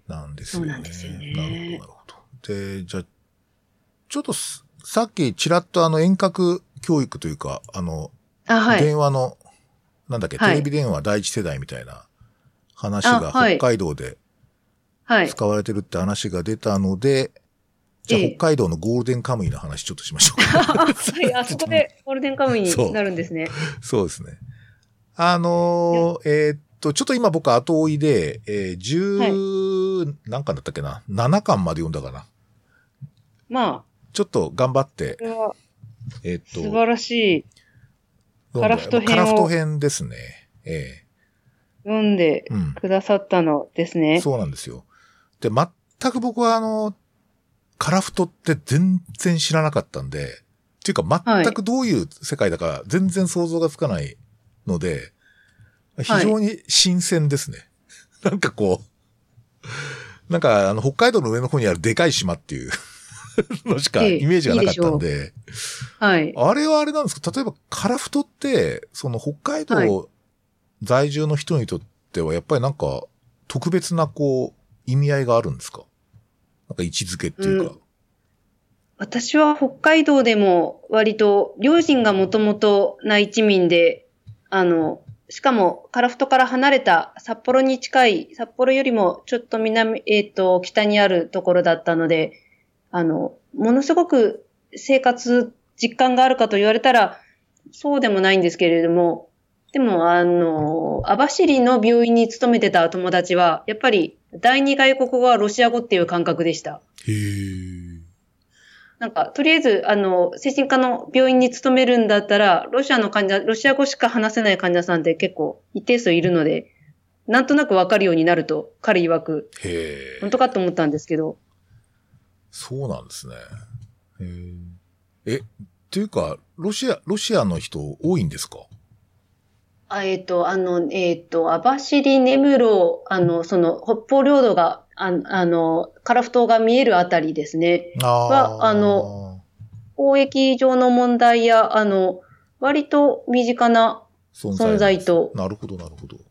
なんですよね。そうなんですよねなるほど、なるほど。で、じゃあ、ちょっとすさっきちらっとあの遠隔教育というか、あの、あ、はい。電話の、なんだっけ、はいテレビ電話第一世代みたいな話が北海道ではい。使われてるって話が出たので、じゃあええ北海道のゴールデンカムイの話ちょっとしましょうか。はい、あそこで ゴールデンカムイになるんですね。そうですね。あのーえーっと、ちょっと今僕後追いで、えー、10、何巻だったっけな ?7 巻まで読んだかな。まちょっと頑張ってえーっと、素晴らしい。カラフト編をカラフト編ですね。え読んでえうん。くださったのですね。そうなんですよ。で、全く僕はあの、カラフトって全然知らなかったんで、っていうか全くどういう世界だか全然想像がつかないので、非常に新鮮ですね。なんかこう、なんかあの北海道の上の方にあるでかい島っていう のしかええイメージがなかったんで、はい。あれはあれなんですか？例えばカラフトって、その北海はい。道在住の人にとってはやっぱりなんか特別なこう意味合いがあるんですか？なんか位置づけっていうか。私は北海道でも割と両親がもともと内地民で、あの、しかもカラフトから離れた札幌に近い、札幌よりもちょっと南、えっ、と、北にあるところだったので、あの、ものすごく生活実感があるかと言われたら、そうでもないんですけれども、でも、あの、網走の病院に勤めてた友達は、やっぱり第二外国語はロシア語っていう感覚でした。へーなんか、とりあえず、あの、精神科の病院に勤めるんだったら、ロシアの患者、ロシア語しか話せない患者さんって結構一定数いるので、なんとなくわかるようになると、彼曰く、へえ本。当かと思ったんですけど、そうなんですね。へーえ、っていうか、ロシア、ロシアの人多いんですか？あえっ、と、あの、えっ、と、網走根室、あの、その、北方領土が、ああの、カラフ島が見えるあたりですね。あはあの、交易上の問題や、あの、割と身近な存在と、なるほど、なるほど。うん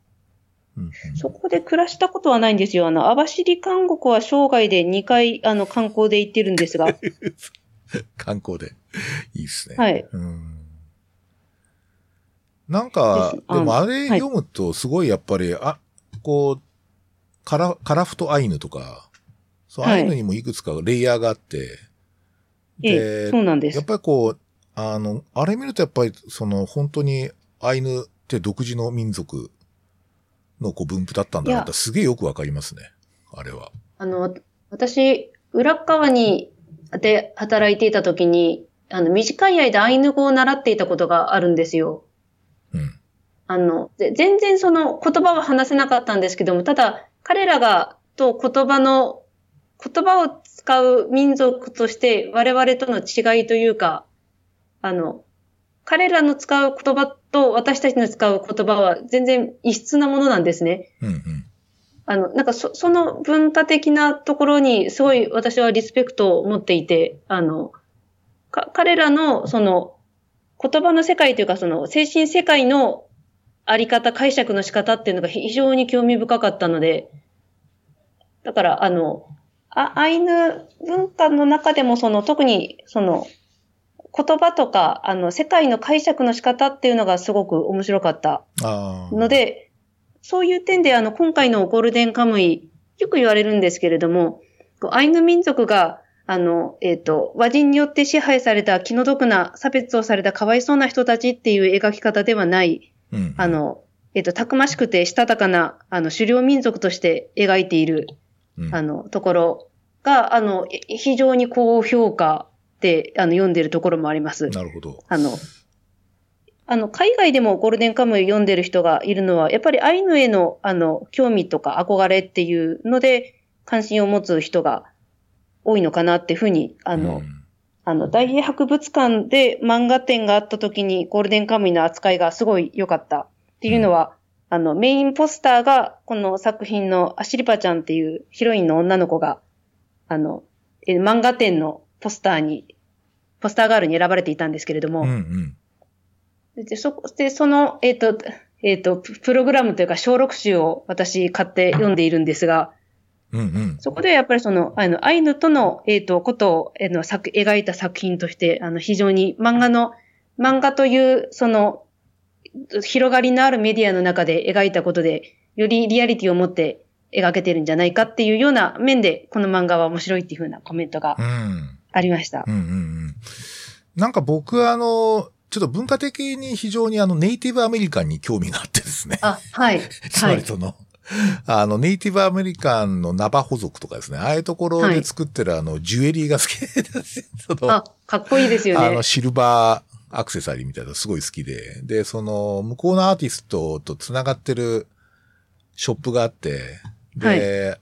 うんそこで暮らしたことはないんですよ。あの、網走監獄は生涯で2回、あの、観光で行ってるんですが。観光で。いいですね。はい。うんなんかでもあれはい読むとすごいやっぱり、あ、こう、カラ、カラフトアイヌとか、そう、はいアイヌにもいくつかレイヤーがあって、ええ、でそうなんですやっ。ぱりこう、あの、あれ見るとやっぱり、その、本当にアイヌって独自の民族のこう分布だったんだなってすげえよくわかりますね。あれは。あの、私、裏側に、で働いていた時に、あの、短い間アイヌ語を習っていたことがあるんですよ。うん。あの、で全然その言葉は話せなかったんですけども、ただ、彼らが、と言葉の、言葉を使う民族として我々との違いというか、あの、彼らの使う言葉と私たちの使う言葉は全然異質なものなんですね。うんうん。あの、なんかそ、その文化的なところにすごい私はリスペクトを持っていて、あの、か、彼らのその言葉の世界というかその精神世界のあり方、解釈の仕方っていうのが非常に興味深かったので、だからあの、あアイヌ文化の中でもその特にその言葉とかあの世界の解釈の仕方っていうのがすごく面白かった。ので、そういう点で、あの、今回のゴールデンカムイ、よく言われるんですけれども、アイヌ民族が、あの、えっ、と、和人によって支配された気の毒な差別をされたかわいそうな人たちっていう描き方ではない、うん。あの、えっ、と、たくましくてしたたかな、あの、狩猟民族として描いている、うん、あの、ところが、あの、え非常に高評価で、あの、読んでいるところもあります。なるほど。あの、あの、海外でもゴールデンカムイ読んでる人がいるのは、やっぱりアイヌへの、あの、興味とか憧れっていうので、関心を持つ人が多いのかなっていうふうに、あの、うんあの、大英博物館で漫画展があった時にゴールデンカムイの扱いがすごい良かった。っていうのは、あの、メインポスターが、この作品のアシリパちゃんっていうヒロインの女の子が、あの、え漫画展のポスターに、ポスターガールに選ばれていたんですけれども、うんうん。で、そ、で、その、えっ、と、えっ、と、ププログラムというか小録集を私買って読んでいるんですが、うんうん。そこでやっぱりその、あの、アイヌとの、えっ、と、ことを、えーの、作、描いた作品として、あの、非常に漫画の、漫画という、その、広がりのあるメディアの中で描いたことで、よりリアリティを持って描けてるんじゃないかっていうような面で、この漫画は面白いっていうふうなコメントがうん。ありました。うんうんうん。なんか僕はあの、ちょっと文化的に非常にあのネイティブアメリカンに興味があってですね。あ、はい。つまはい。りその、あの、ネイティブアメリカンのナバホ族とかですね、ああいうところで作ってるあの、ジュエリーが好きですあ、かっこいいですよね。あの、。シルバーアクセサリーみたいなのすごい好きで、で、その、向こうのアーティストと繋がってるショップがあって、で、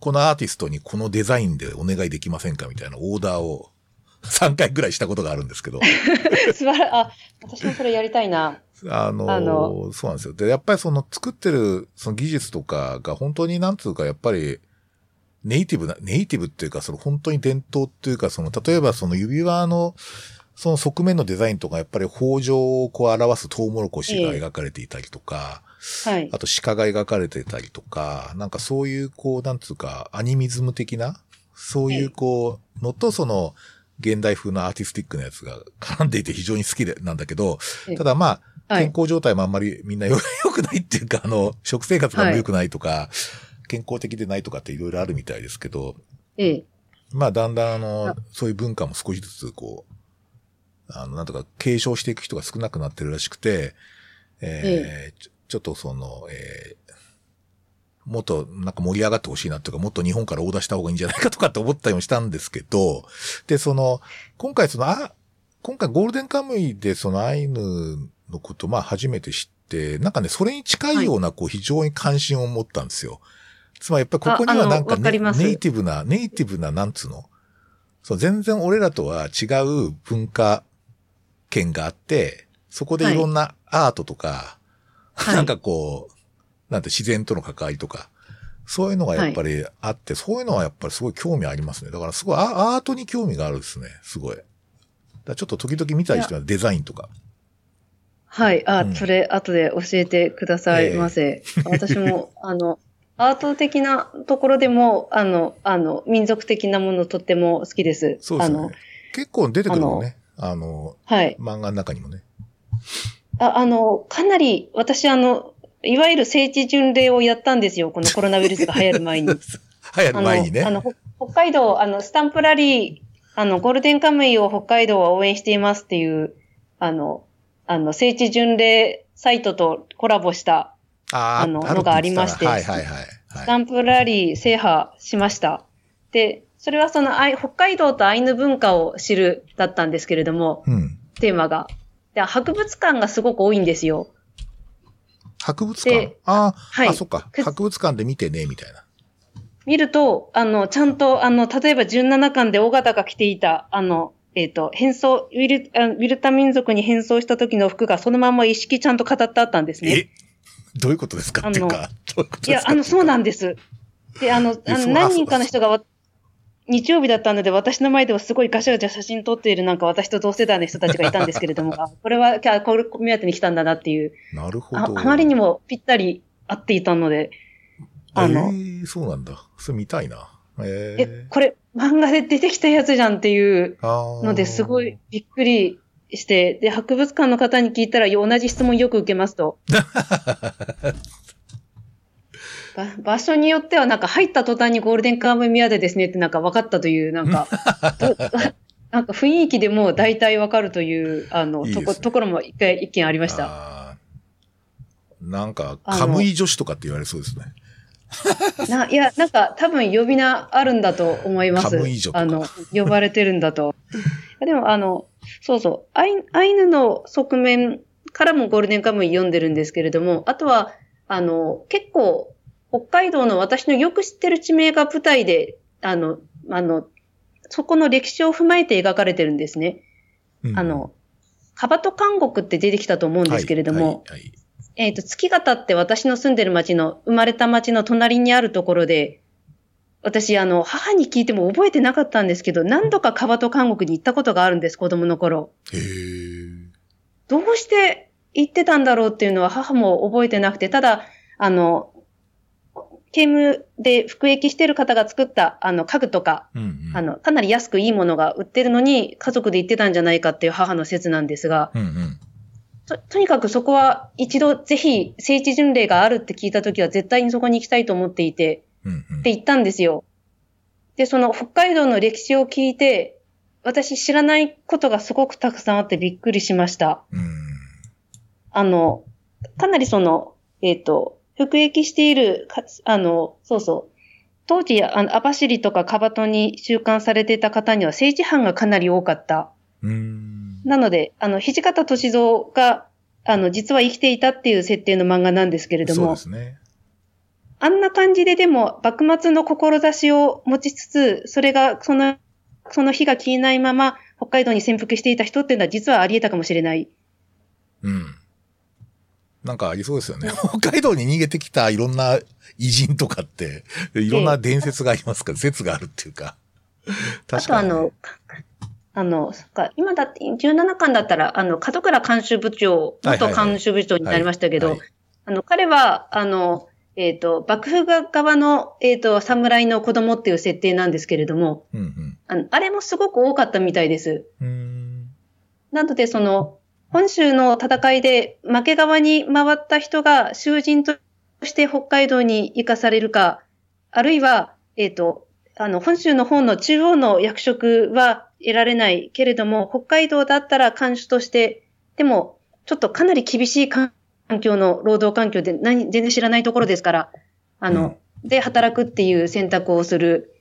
このアーティストにこのデザインでお願いできませんかみたいなオーダーを 3回ぐらいしたことがあるんですけど、素晴ら、あ、私もそれやりたいな。あの、あのそうなんですよ。で、やっぱりその作ってるその技術とかが本当になんつうかやっぱりネイティブな、ネイティブっていうかその本当に伝統っていうかその例えばその指輪のその側面のデザインとかやっぱり北条をこう表すトウモロコシが描かれていたりとか、はい。あと鹿が描かれてたりとか、なんかそういうこうなんつうかアニミズム的な、そういうこうのとその現代風のアーティスティックなやつが絡んでいて非常に好きでなんだけど、ええただまあ、はい健康状態もあんまりみんなよ良くないっていうか、あの、食生活が良くないとか、健康的でないとかっていろいろあるみたいですけど、ええ。まあだんだんあのあ、そういう文化も少しずつこう、あの、なんとか継承していく人が少なくなってるらしくて、えーちょちょっとその、えーもっとなんか盛り上がってほしいなというか、もっと日本からオーダーした方がいいんじゃないかとかって思ったりもしたんですけど、で、その、今回その、あ、今回ゴールデンカムイでそのアイヌのこと、まあ初めて知って、なんかね、それに近いような、こう、非常に関心を持ったんですよ。つまりやっぱりここにはなんか,、ああのわかりますネイティブな、ネイティブな、なんつうの？そう、全然俺らとは違う文化圏があって、そこでいろんなアートとか、はいなんかこう、なんて自然との関わりとか、そういうのがやっぱりあって、そういうのはやっぱりすごい興味ありますね。だからすごいアアートに興味があるですね。すごい。だちょっと時々見たりしてデザインとか。はい。あ、うんそれ、後で教えてくださいませ。私も、あの、アート的なところでも、あの、あの、民族的なものとっても好きです。そうですよね、。結構出てくるもんね。あの、はい。漫画の中にもね。ああの、かなり、私、あの、いわゆる聖地巡礼をやったんですよ。このコロナウイルスが流行る前に。流行る前にね。あの、あのほ北海道、あの、スタンプラリー、あの、ゴールデンカムイを北海道は応援していますっていう、あの、あの、聖地巡礼サイトとコラボしたあーあののがありましてはいはいはい。はい、スタンプラリー制覇しました。で、それはその、あい北海道とアイヌ文化を知るだったんですけれども、うん。テーマが。で、博物館がすごく多いんですよ。博物館？であー、はいあ、そっか。く博物館で見てね、みたいな。見ると、あの、ちゃんと、あの、例えば17巻で尾形が着ていた、あの、えっ、と、変装、ウィル、あウィルタ民族に変装した時の服がそのまま意識ちゃんと語ってあったんですね。えどういうことですか？あのっていういや、あの、そうなんです。で、あの、あの何人かの人がわ、日曜日だったので、私の前ではすごいガシャガシャ写真撮っているなんか私と同世代の人たちがいたんですけれども、あ これは、あこれ目当てに来たんだなっていう、なるほああど。まりにもぴったり合っていたので、あのえー、そうなんだ。それ見たいな。ええー、、これ漫画で出てきたやつじゃんっていうのですごい。びっくりして、で、博物館の方に聞いたら同じ質問よく受けますと。ば場所によってはなんか入った途端にゴールデンカームイ宮でですねってなんか分かったという、なんか、どなんか雰囲気でもう大体分かるという、あの、いいねとこところも一回、一件ありました。なんか、カムイ女子とかって言われそうですね。な、いや、なんか多分呼び名あるんだと思います。あの、呼ばれてるんだと。でも、あの、そうそう、アイアイヌの側面からもゴールデンカムイ読んでるんですけれども、あとは、あの、結構、北海道の私のよく知ってる地名が舞台で、あの、あの、そこの歴史を踏まえて描かれてるんですね。うんあの、カバト監獄って出てきたと思うんですけれども、はいはいはいえっ、と、月形って私の住んでる町の、生まれた町の隣にあるところで、私、あの、母に聞いても覚えてなかったんですけど、何度かカバト監獄に行ったことがあるんです、子供の頃。へーどうして行ってたんだろうっていうのは母も覚えてなくて、ただ、あの、刑務で服役してる方が作った、あの、家具とか、うんうん。あの、かなり安くいいものが売ってるのに、家族で行ってたんじゃないかっていう母の説なんですが、うんうん。と、とにかくそこは一度ぜひ聖地巡礼があるって聞いたときは絶対にそこに行きたいと思っていて、うんうんって言ったんですよ。で、その北海道の歴史を聞いて、私知らないことがすごくたくさんあってびっくりしました。うん。あの、かなりその、えっ、と、服役しているか、あの、そうそう。当時、あの、網走とかカバトに収監されていた方には政治犯がかなり多かった。うん。なので、あの、土方歳三が、あの、実は生きていたっていう設定の漫画なんですけれどもそうで、すね。あんな感じででも、幕末の志を持ちつつ、それが、その、その火が消えないまま、北海道に潜伏していた人っていうのは実はあり得たかもしれない。うん。なんかありそうですよね。北海道に逃げてきたいろんな偉人とかって、いろんな伝説がありますから、説があるっていうか。あ確かに、ね。とあの、あの、そっか、今だって17巻だったら、あの、門倉監修部長、元監修部長になりましたけど、はいあの、彼は、あの、えっ、と、幕府側の、えっ、と、侍の子供っていう設定なんですけれども、うんあの、あれもすごく多かったみたいです。うん。うーん。なので、その、本州の戦いで負け側に回った人が囚人として北海道に行かされるか、あるいは、えっ、と、あの、本州の方の中央の役職は得られないけれども、北海道だったら監守として、でも、ちょっとかなり厳しい環境の労働環境で何、全然知らないところですから、あの、で働くっていう選択をする、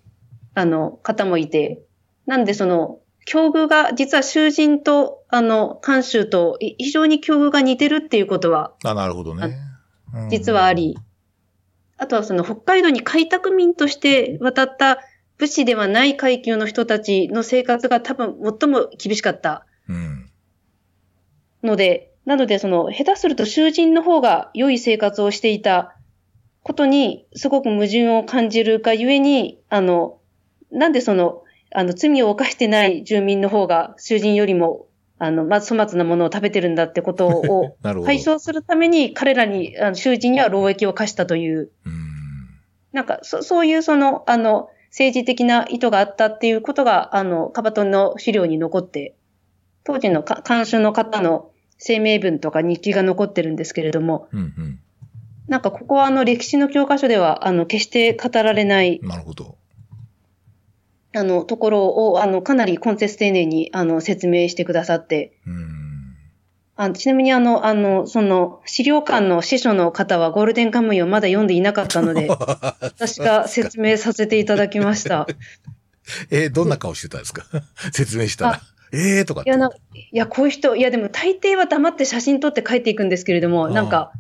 あの、方もいて、なんでその、境遇が、実は囚人と、あの、監修と、い非常に境遇が似てるっていうことは、あ、なるほどね。うん実はあり、あとはその北海道に開拓民として渡った武士ではない階級の人たちの生活が多分最も厳しかったうん。ので、なのでその下手すると囚人の方が良い生活をしていたことにすごく矛盾を感じるがゆえに、あの、なんでその、あの、罪を犯してない住民の方が囚人よりも、あの、まず粗末なものを食べてるんだってことを。解消するために彼らに、あの囚人には労役を課したという、うん。なんか、そそういうその、あの、政治的な意図があったっていうことが、あの、カバトンの資料に残って、当時のか監修の方の声明文とか日記が残ってるんですけれども、うんなんかここはあの歴史の教科書では、あの、決して語られない、うん。なるほど。あの、ところを、あの、かなり根節丁寧に、あの、説明してくださって、うん。あちなみにあの、あの、その、資料館の司書の方はゴールデンカムイをまだ読んでいなかったので、私が説明させていただきました。えーどんな顔してたんですか？説明したら。あ。えーとかいや、ないや、こういう人、いや、でも大抵は黙って写真撮って帰っていくんですけれども、なんか、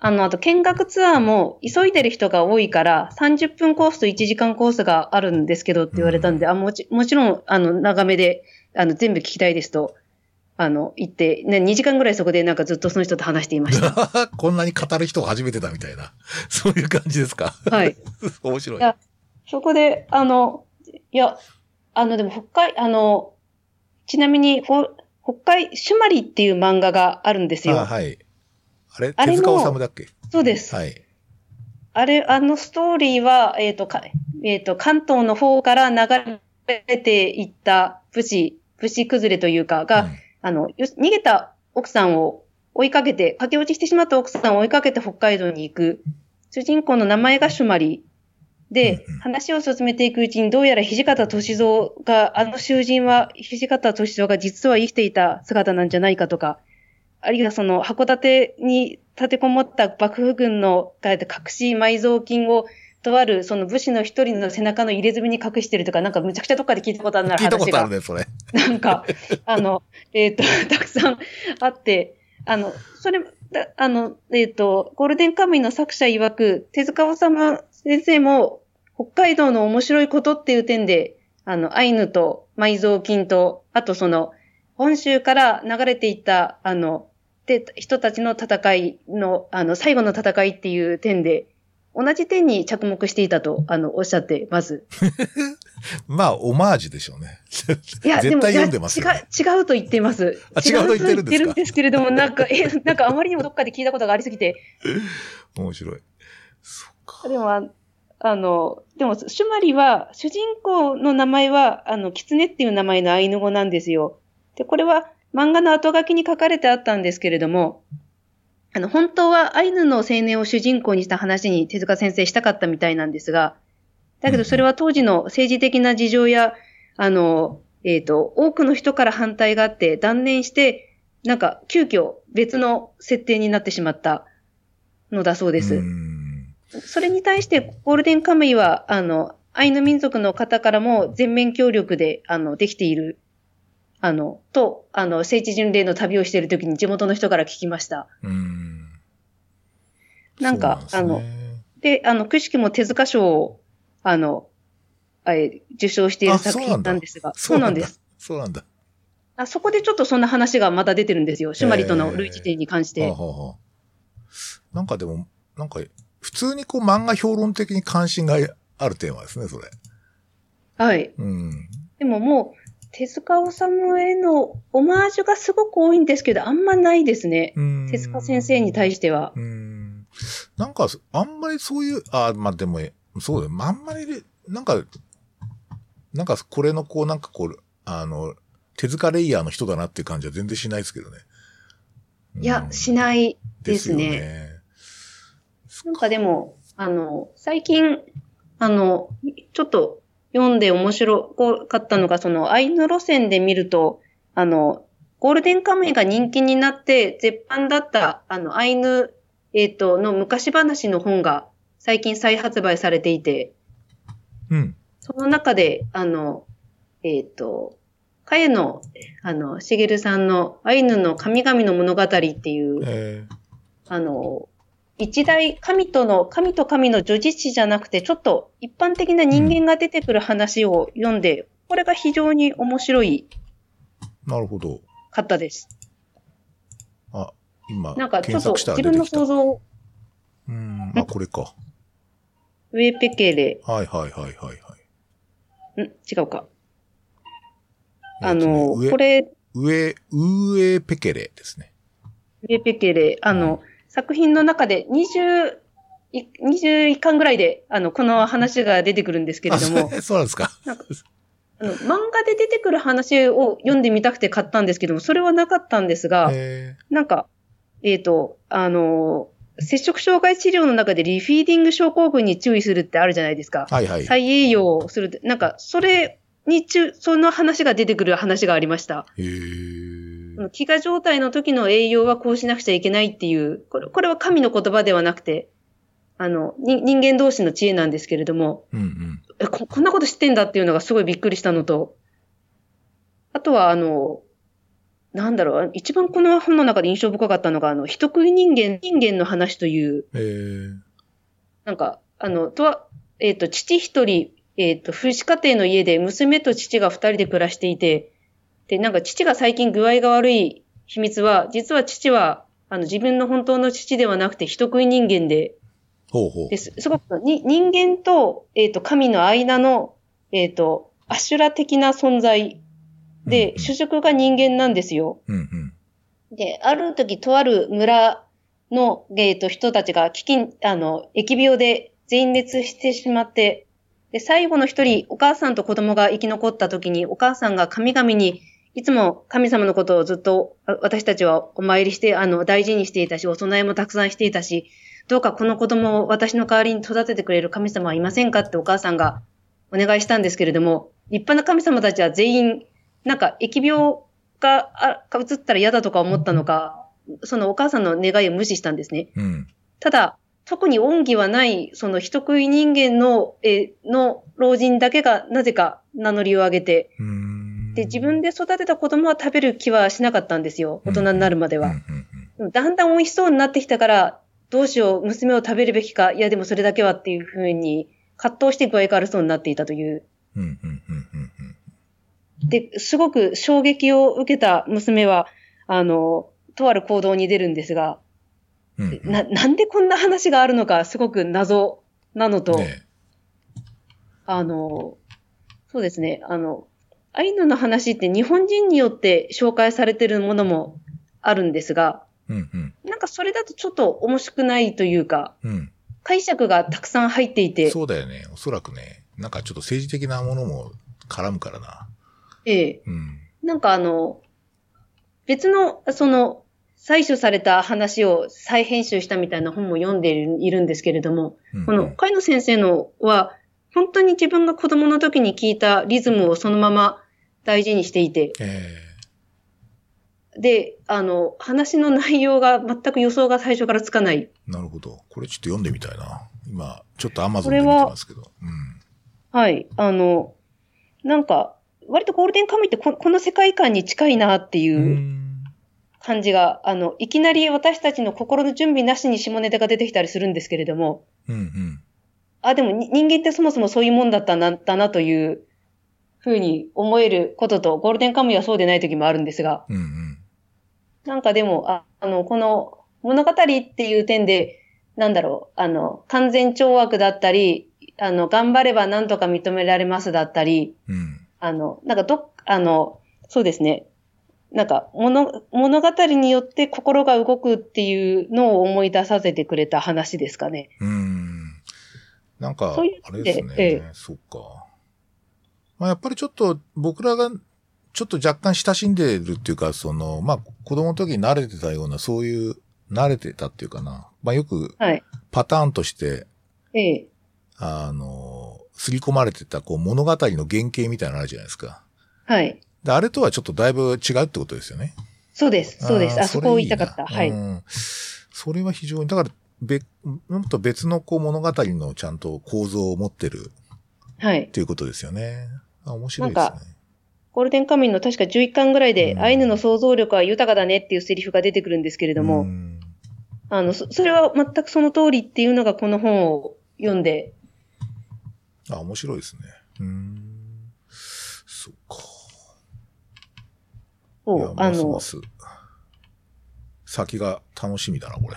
あの、あと見学ツアーも急いでる人が多いから、30分コースと1時間コースがあるんですけどって言われたんで、あ、もち、もちろん、あの、長めで、あの、全部聞きたいですと、あの、言って、ね、2時間ぐらいそこでなんかずっとその人と話していました。こんなに語る人が初めてだみたいな。そういう感じですか？はい。面白い。いやそこで、あの、いや、あの、でも北海、あの、ちなみに、ほ北海、シュマリっていう漫画があるんですよ。あはい。あれ？あれ手も塚治虫だっけ？そうです。はい。あれ、あのストーリーは、えっ、と、かえっ、と、関東の方から流れていった武士、武士崩れというか、が、うんあの、よ逃げた奥さんを追いかけて、駆け落ちしてしまった奥さんを追いかけて北海道に行く。主人公の名前がシュマリ。で話を進めていくうちに、どうやら土方歳三が、あの囚人は土方歳三が実は生きていた姿なんじゃないかとか、あるいはその函館に立てこもった幕府軍のが隠し埋蔵金を、とあるその武士の一人の背中の入れ墨に隠してるとか、なんかむちゃくちゃどっかで聞いたことあるな聞いたこ話がとある。ね、それ。なんか、あの、えっ、と、たくさんあって、あの、それ、だあの、えっ、と、ゴールデンカムイの作者曰く、手塚治虫先生も、北海道の面白いことっていう点で、あの、アイヌと埋蔵金と、あとその、本州から流れていった、あの、で、人たちの戦いの、あの、最後の戦いっていう点で、同じ点に着目していたと、あの、おっしゃってます。まあ、オマージュでしょうね。いや、でも、絶対読んでますよね違う、違うと言っています。あ違うと言ってるんですか？違うと言ってるんですけれども、なんか、え、なんかあまりにもどっかで聞いたことがありすぎて、面白い。そっか。でも、ああの、でも、シュマリは、主人公の名前は、あの、キツネっていう名前のアイヌ語なんですよ。で、これは、漫画の後書きに書かれてあったんですけれども、あの、本当はアイヌの青年を主人公にした話に手塚先生したかったみたいなんですが、だけどそれは当時の政治的な事情や、あの、えっ、と、多くの人から反対があって断念して、なんか急遽別の設定になってしまったのだそうです。それに対してゴールデンカムイは、あの、アイヌ民族の方からも全面協力で、あの、できている、あの、と、あの、聖地巡礼の旅をしているときに地元の人から聞きました。うん。なんか、んあので、あの、くしくも手塚賞を、あの、あえ受賞しているあ作品なんですが、そうなんです。。そうなんだ。あそこでちょっとそんな話がまた出てるんですよ。シュマリとの類似点に関して。はあはあはあなんかでも、なんか、普通にこう漫画評論的に関心があるテーマですね、それ。はい。うん。でももう、手塚治虫へのオマージュがすごく多いんですけど、あんまないですね。うん手塚先生に対しては。うん。なんか、あんまりそういう、あ、まあ、でも、そうだよ。あんまり、なんか、なんか、これのこう、なんかこう、あの、手塚レイヤーの人だなっていう感じは全然しないですけどね。いや、しいないですよね。なんかでも、あの、最近、あの、ちょっと読んで面白かったのが、その、アイヌ路線で見ると、あの、ゴールデンカムイが人気になって、絶版だった、あの、アイヌ、えっ、と、の昔話の本が最近再発売されていて、うん。その中で、あの、えっ、と、かえの、あの、しげるさんのアイヌの神々の物語っていう、えあの、一大神との、神と神の女児誌じゃなくて、ちょっと一般的な人間が出てくる話を読んで、これが非常に面白いー、なるほど。かったです。あ、今、なんかちょっと自分の。想像をうん。あ、これか。上ペケレ、はいはいはいはいはい。ん？違うか。あの、上これ、上、上ペケレですね。上ペケレ、あの、作品の中で20、い21巻ぐらいで、あの、この話が出てくるんですけれども、うそうなんですか。あの、漫画で出てくる話を読んでみたくて買ったんですけども、それはなかったんですが、えなんか、えっ、と、あの、摂食障害治療の中でリフィーディング症候群に注意するってあるじゃないですか。ー、はいはい。再栄養をするって、なんか、それにちその話が出てくる話がありました。へー飢餓状態の時の栄養はこうしなくちゃいけないっていう、これこれは神の言葉ではなくて、あの、に人間同士の知恵なんですけれども、うんうん。えこ、こんなこと知ってんだっていうのがすごいびっくりしたのと、あとは、あの、なんだろう、一番この本の中で印象深かったのが、あの、人食い人間、人間の話という、えー、なんか、あの、とは、えっ、と、父一人、えっ、と、父子家庭の家で娘と父が二人で暮らしていて、で、なんか父が最近具合が悪い秘密は、実は父は、あの、自分の本当の父ではなくて人食い人間で、ほうほう。です。すごくに人間と、えっ、と、神の間の、えっ、と、アシュラ的な存在で、うん主食が人間なんですよ。うんうん。で、ある時、とある村の、えっ、と、人たちが、飢饉、あの、疫病で全滅してしまって、で、最後の一人、お母さんと子供が生き残った時に、お母さんが神々に、いつも神様のことをずっとあ私たちはお参りして、あの、大事にしていたし、お供えもたくさんしていたし、どうかこの子供を私の代わりに育ててくれる神様はいませんかってお母さんがお願いしたんですけれども、立派な神様たちは全員、なんか疫病が移ったら嫌だとか思ったのか、そのお母さんの願いを無視したんですね。うん。ただ、特に恩義はない、その人食い人間の、えーの老人だけがなぜか名乗りを上げて、うーん。で、自分で育てた子供は食べる気はしなかったんですよ。大人になるまでは。だんだん美味しそうになってきたから、どうしよう、娘を食べるべきか、いやでもそれだけはっていうふうに、葛藤して具合が悪そうになっていたという。で、すごく衝撃を受けた娘は、あの、とある行動に出るんですが、うんうん。な、なんでこんな話があるのか、すごく謎なのと、ねあの、そうですね、あの、アイヌの話って日本人によって紹介されてるものもあるんですが、うんうん。なんかそれだとちょっと面白くないというか、うん。解釈がたくさん入っていて、そうだよね。おそらくね。なんかちょっと政治的なものも絡むからな。ええ、うん。なんかあの、別の、その、採取された話を再編集したみたいな本も読んでいるんですけれども、うんこの、海野先生のは、本当に自分が子供の時に聞いたリズムをそのまま大事にしていて、えで、あの、話の内容が全く予想が最初からつかない。えなるほど。これちょっと読んでみたいな。今、ちょっとアマゾンで見てますけど。うん。はい。あの、なんか、割とゴールデンカムイってここの世界観に近いなっていううん感じが、あの、いきなり私たちの心の準備なしに下ネタが出てきたりするんですけれども、うんうん。あ、でもに人間ってそもそもそういうもんだったな、だなというふうに思えることと、ゴールデンカムイはそうでない時もあるんですが、うんうん。なんかでも、ああの、この物語っていう点で、なんだろう、あの、完全懲悪だったり、あの、頑張れば何とか認められますだったり、うん。あの、なんかどっ、あの、そうですね。なんか物、物語によって心が動くっていうのを思い出させてくれた話ですかね。うん。なんか、あれですね。ええそっか。まあやっぱりちょっと僕らがちょっと若干親しんでるっていうか、その、まあ子供の時に慣れてたような、そういう、慣れてたっていうかな。まあよくはい。パターンとして、ええ。あの、すり込まれてたこう物語の原型みたいなのあるじゃないですか。はい。で、あれとはちょっとだいぶ違うってことですよね。そうです。そうです。ーあそこを言いたかった。はい。それは非常に、だから、べ、もっと別のこう物語のちゃんと構造を持ってるはいっ。ていうことですよね。あ、面白いですね。ゴールデンカムイの確か11巻ぐらいで、うんアイヌの想像力は豊かだねっていうセリフが出てくるんですけれども、うんあの、そそれは全くその通りっていうのがこの本を読んで、あ、面白いですね。うん。そっか。いやを、あのますま、す先が楽しみだな、これ。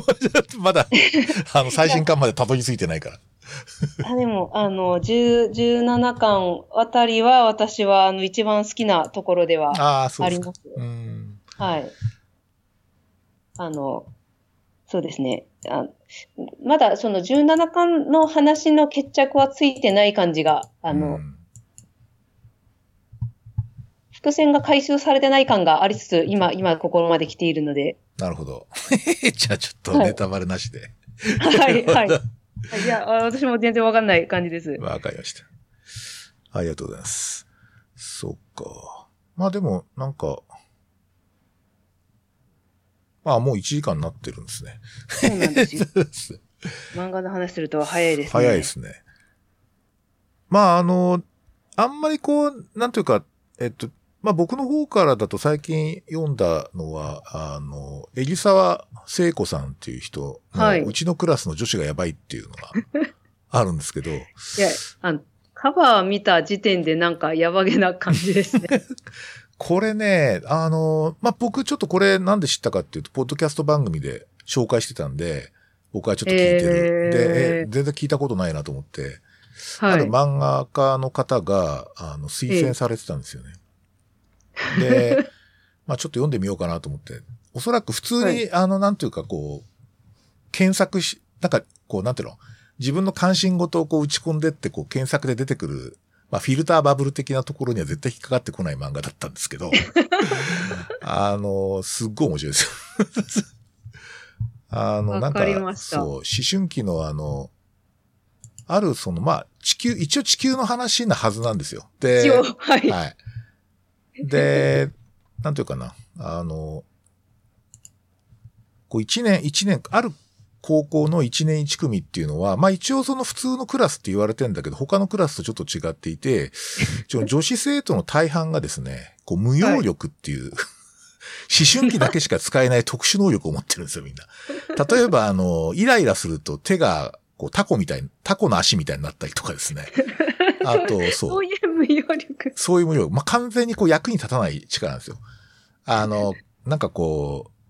まだ、あの、最新刊までたどり着いてないから。あでも、あの、10 17巻あたりは私は、あの、一番好きなところではありま。す。うん。はい。あの、そうですね。あまだその17巻の話の決着はついてない感じが、あの、うん伏線が回収されてない感がありつつ、今、今、ここまで来ているので。なるほど。じゃあちょっとネタバレなしで。はい、はい。いや、あ私も全然わかんない感じです。わかりました。ありがとうございます。そっか。まあでも、なんか、まあもう1時間になってるんですね。そうなんですよ。漫画の話すると早いですね。早いですね。まああの、あんまりこう、なんというか、えっと、まあ僕の方からだと最近読んだのは、あの、エリ沢聖子さんっていう人の、はいうちのクラスの女子がやばいっていうのが あるんですけど、いや、あの、カバー見た時点でなんかやばげな感じですね。これね、あの、まあ、僕ちょっとこれなんで知ったかっていうと、ポッドキャスト番組で紹介してたんで、僕はちょっと聞いてる。えーで、え全然聞いたことないなと思って、あるはい。漫画家の方が、あの、推薦されてたんですよね。で、まあちょっと読んでみようかなと思って、おそらく普通に、はいあの、なんていうかこう、検索し、なんか、こう、なんていうの、自分の関心事をこう打ち込んでって、こう、検索で出てくる、まあ、フィルターバブル的なところには絶対引っかかってこない漫画だったんですけど、あの、すっごい面白いですよ。あの、なんかそう、思春期のあの、あるその、まあ、地球、一応地球の話なはずなんですよ。で、一応、はい。はい。で、なんていうかな、あの、こう一年、一年、ある高校の一年一組っていうのは、まあ一応その普通のクラスって言われてんだけど、他のクラスとちょっと違っていて、女子生徒の大半がですね、こう無用力っていう、思春期だけしか使えない特殊能力を持ってるんですよ、みんな。例えば、あの、イライラすると手が、こう、タコみたいに、タコの足みたいになったりとかですね。あと、そうそう。いう無用力。そういう無用力。まあ、完全にこう役に立たない力なんですよ。あの、なんかこう、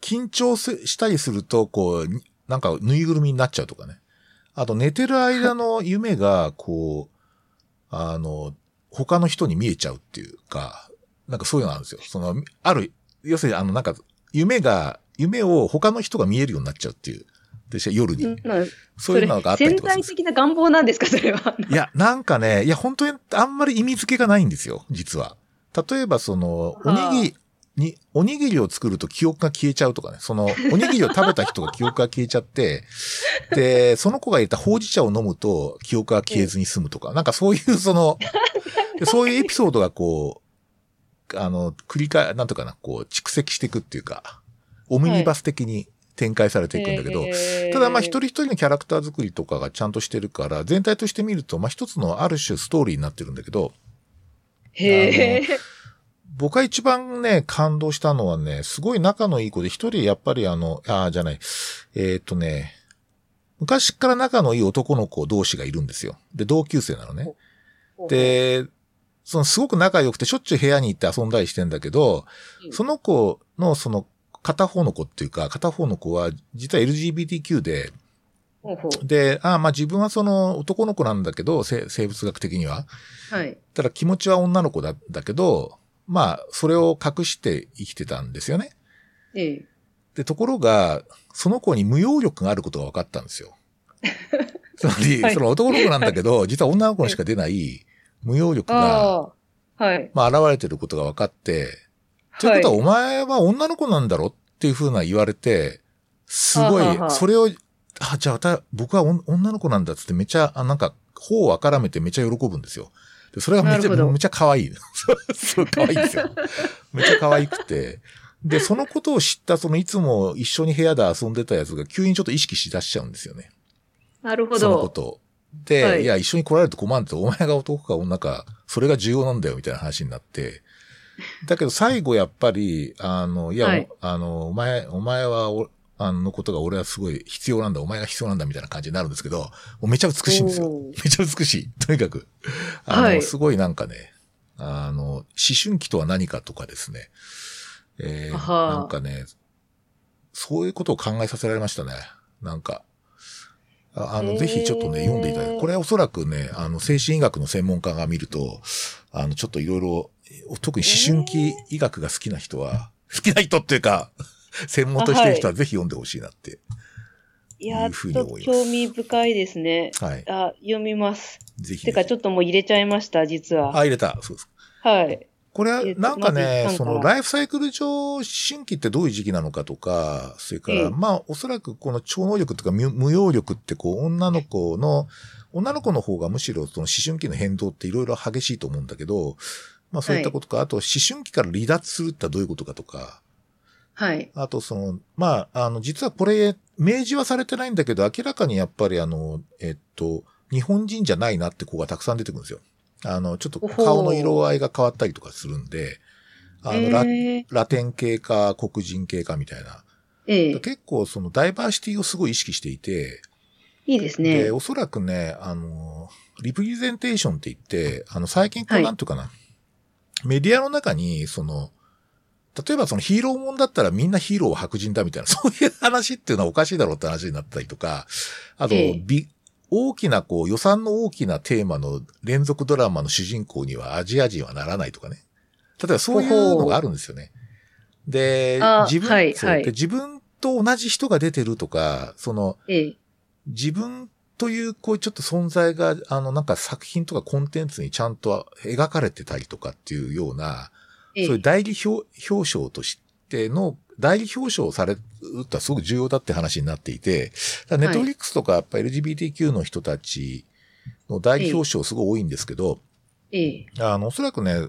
緊張したりすると、こう、なんかぬいぐるみになっちゃうとかね。あと寝てる間の夢が、こう、あの、他の人に見えちゃうっていうか、なんかそういうのあるんですよ。その、ある、要するにあの、なんか、夢が、夢を他の人が見えるようになっちゃうっていう。で、夜に。まあそういうのがあったり潜とかするんです在的な願望なんですか、それは。いや、なんかね、いや、本当にあんまり意味付けがないんですよ、実は。例えば、その、おにぎり、に、おにぎりを作ると記憶が消えちゃうとかね。その、おにぎりを食べた人が記憶が消えちゃって、で、その子が入れたほうじ茶を飲むと記憶が消えずに済むとか、なんかそういうその、でそういうエピソードがこう、あの、繰り返、なんとかな、こう、蓄積していくっていうか、オムニバス的に展開されていくんだけど、ただまあ一人一人のキャラクター作りとかがちゃんとしてるから、全体として見ると、まあ一つのある種ストーリーになってるんだけど、へえ。僕が一番ね、感動したのはね、すごい仲のいい子で、一人やっぱりあの、ああ、じゃない、えーっ、とね、昔から仲のいい男の子同士がいるんですよ。で、同級生なのね。で、そのすごく仲良くてしょっちゅう部屋に行って遊んだりしてんだけど、うんその子のその片方の子っていうか、片方の子は実は LGBTQ で、で、ああ、まあ自分はその男の子なんだけど、せ生物学的には。はい。ただ気持ちは女の子だ、だけど、まあ、それを隠して生きてたんですよね。ええ。で、ところが、その子に無用力があることが分かったんですよ。つまり、はいその男の子なんだけど、実は女の子にしか出ない無用力が。はい。まあ、現れてることが分かって、ということは、お前は女の子なんだろっていうふうな言われて、すごいそれを、あ、じゃあ、た僕はお女の子なんだっつってめっちゃ、あなんか、頬をあからめてめっちゃ喜ぶんですよ。でそれがめっちゃ、めっちゃ可愛い。そう、可愛いんですよ。めっちゃ可愛くて。で、そのことを知った、そのいつも一緒に部屋で遊んでたやつが急にちょっと意識しだしちゃうんですよね。なるほそのこど。とを。で、はいい、や、一緒に来られると困るって、お前が男か女か、それが重要なんだよ、みたいな話になって。だけど最後やっぱり、あの、いや、はいあの、お前、お前はお、あのことが俺はすごい必要なんだ、お前が必要なんだ、みたいな感じになるんですけど、もうめちゃ美しいんですよ。めちゃ美しい。とにかく。あの、はいすごいなんかね、あの、思春期とは何かとかですね。えー、なんかね、そういうことを考えさせられましたね。なんか。ああの、ぜひちょっとね、読んでいただいて、これはおそらくね、あの、精神医学の専門家が見ると、あの、ちょっといろいろ、特に思春期医学が好きな人は、好きな人っていうか、専門としてる人はぜひ読んでほしいなって。いや、っと興味深いですね。はい。あ、読みます。ぜひ。てか、ちょっともう入れちゃいました、実は。あ、入れた。そうです。はい。これはえっ、となんかねそのライフサイクル上、思春期ってどういう時期なのかとか、それから、ええまあ、おそらくこの超能力とか無無用力って、こう、女の子の、女の子の方がむしろその思春期の変動っていろいろ激しいと思うんだけど、まあそういったことか、あと思春期から離脱するってどういうことかとか、はい。あとその、まあ、あの、実はこれ、明示はされてないんだけど、明らかにやっぱりあの、えっと、日本人じゃないなって子がたくさん出てくるんですよ。あの、ちょっと顔の色合いが変わったりとかするんで、あの、ラえーラテン系か黒人系かみたいな。ええ結構そのダイバーシティをすごい意識していて、いいですねで、。おそらくね、あの、リプレゼンテーションって言って、あの、最近こうはいなんていうかな、メディアの中に、その、例えばそのヒーローもんだったらみんなヒーローは白人だみたいな、そういう話っていうのはおかしいだろうって話になったりとか、あと、ええ。び大きなこう予算の大きなテーマの連続ドラマの主人公にはアジア人はならないとかね。例えばそういうのがあるんですよね。であ、自分、はいはい。自分と同じ人が出てるとか、その、ええ。自分という、こう、ちょっと存在が、あの、なんか作品とかコンテンツにちゃんと描かれてたりとかっていうような、ええ。そういう代理表表彰としての、代理表彰されるっはすごく重要だって話になっていて、ネットフリックスとかやっぱ LGBTQ の人たちの代理表彰すごい多いんですけど、ええ。あの、おそらくね、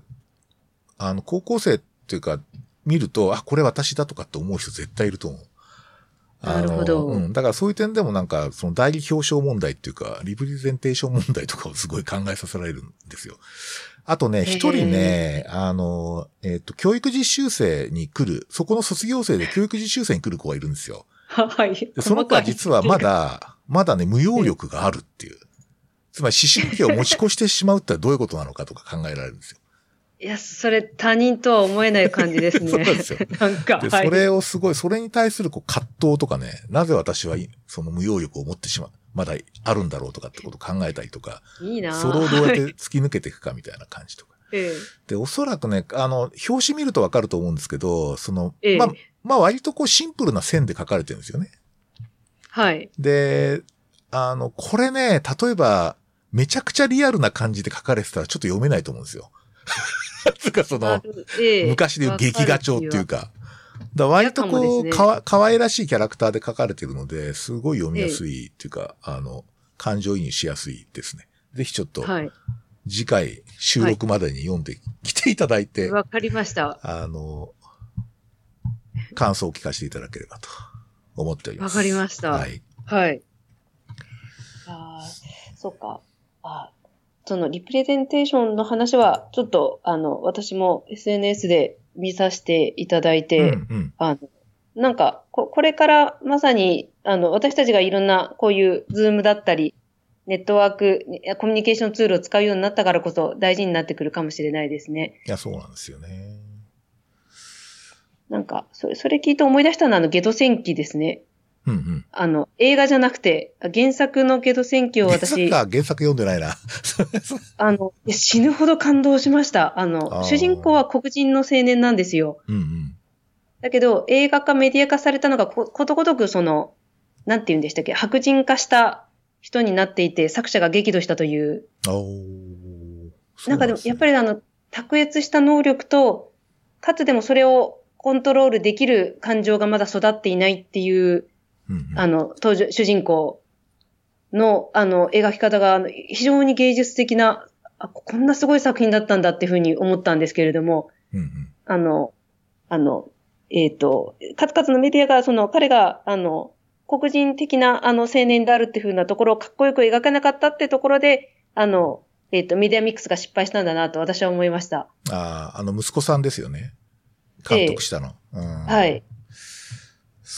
あの、高校生っていうか、見ると、あ、これ私だとかって思う人絶対いると思う。なるほどうん。だからそういう点でもなんか、その代理表彰問題っていうか、リプレゼンテーション問題とかをすごい考えさせられるんですよ。あとね、一人ね、あの、えっ、と、教育実習生に来る、そこの卒業生で教育実習生に来る子がいるんですよ。はい。でその子は実はまだ、まだね、無用力があるっていう。つまり思春期を持ち越してしまうってどういうことなのかとか考えられるんですよ。いや、それ他人とは思えない感じですね。そうなんですよなんか、で、はい。それをすごい、それに対するこう葛藤とかね、なぜ私はいその無用力を持ってしまう、まだあるんだろうとかってことを考えたりとか、いいなぁそれをどうやってはい突き抜けていくかみたいな感じとか。えで、おそらくね、あの、表紙見るとわかると思うんですけど、その、ええまあ、まあ割とこうシンプルな線で書かれてるんですよね。はい。で、あの、これね、例えば、めちゃくちゃリアルな感じで書かれてたらちょっと読めないと思うんですよ。つうかその、ええ昔でいう劇画調っていうか。だ割とこう、嫌かわ、可愛らしいキャラクターで書かれてるので、すごい読みやすいっていうか、あの、感情移入しやすいですね。ぜひちょっと、はい。次回収録までに読んできていただいて、わかりました。あの、感想を聞かせていただければと思っております。わかりましたはい。はい。ああ、そっか。あそのリプレゼンテーションの話は、ちょっと、あの、私も SNS で見させていただいて、うんうん。あの、なんかこ、これからまさに、あの、私たちがいろんな、こういう Zoom だったり、ネットワーク、コミュニケーションツールを使うようになったからこそ大事になってくるかもしれないですね。いや、そうなんですよね。なんか、それ、それ聞いて思い出したのは、あの、ゲド戦記ですね。うんうん。あの、映画じゃなくて、原作のゲド戦記を原作原作読んでないな。あの、死ぬほど感動しました。あの、あー主人公は黒人の青年なんですよ。うんうん。だけど、映画化、メディア化されたのがこ、ことごとくその、なんて言うんでしたっけ、白人化した人になっていて、作者が激怒したという。なんかでも、やっぱり、りあの、卓越した能力と、かつでもそれをコントロールできる感情がまだ育っていないっていう、うんうんあの、登場、主人公の、あの、描き方が、非常に芸術的な、あ、こんなすごい作品だったんだっていうふうに思ったんですけれども、うんうんあの、あの、えっ、と、数々のメディアが、その、彼が、あの、黒人的な、あの、青年であるっていうふうなところをかっこよく描けなかったってところで、あの、えっ、と、メディアミックスが失敗したんだなと私は思いました。ああ、あの、息子さんですよね。監督したの。うんはい。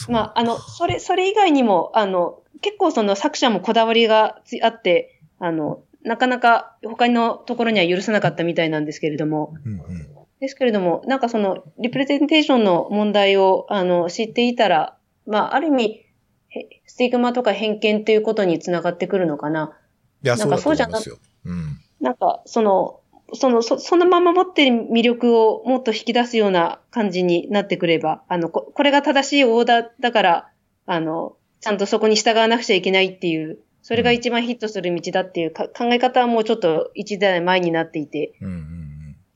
まあ、あの、それ、それ以外にも、あの、結構その作者もこだわりがつあって、あの、なかなか他のところには許さなかったみたいなんですけれども、うんうんですけれども、なんかその、リプレゼンテーションの問題を、あの、知っていたら、まあ、ある意味、へスティグマとか偏見ということにつながってくるのかな。いや、なんかそうじゃな思いますよ。うん。なんか、その、その、そそのまま持ってる魅力をもっと引き出すような感じになってくれば、あの、ここれが正しいオーダーだから、あの、ちゃんとそこに従わなくちゃいけないっていう、それが一番ヒットする道だっていうか考え方はもうちょっと一代前になっていて、うんうん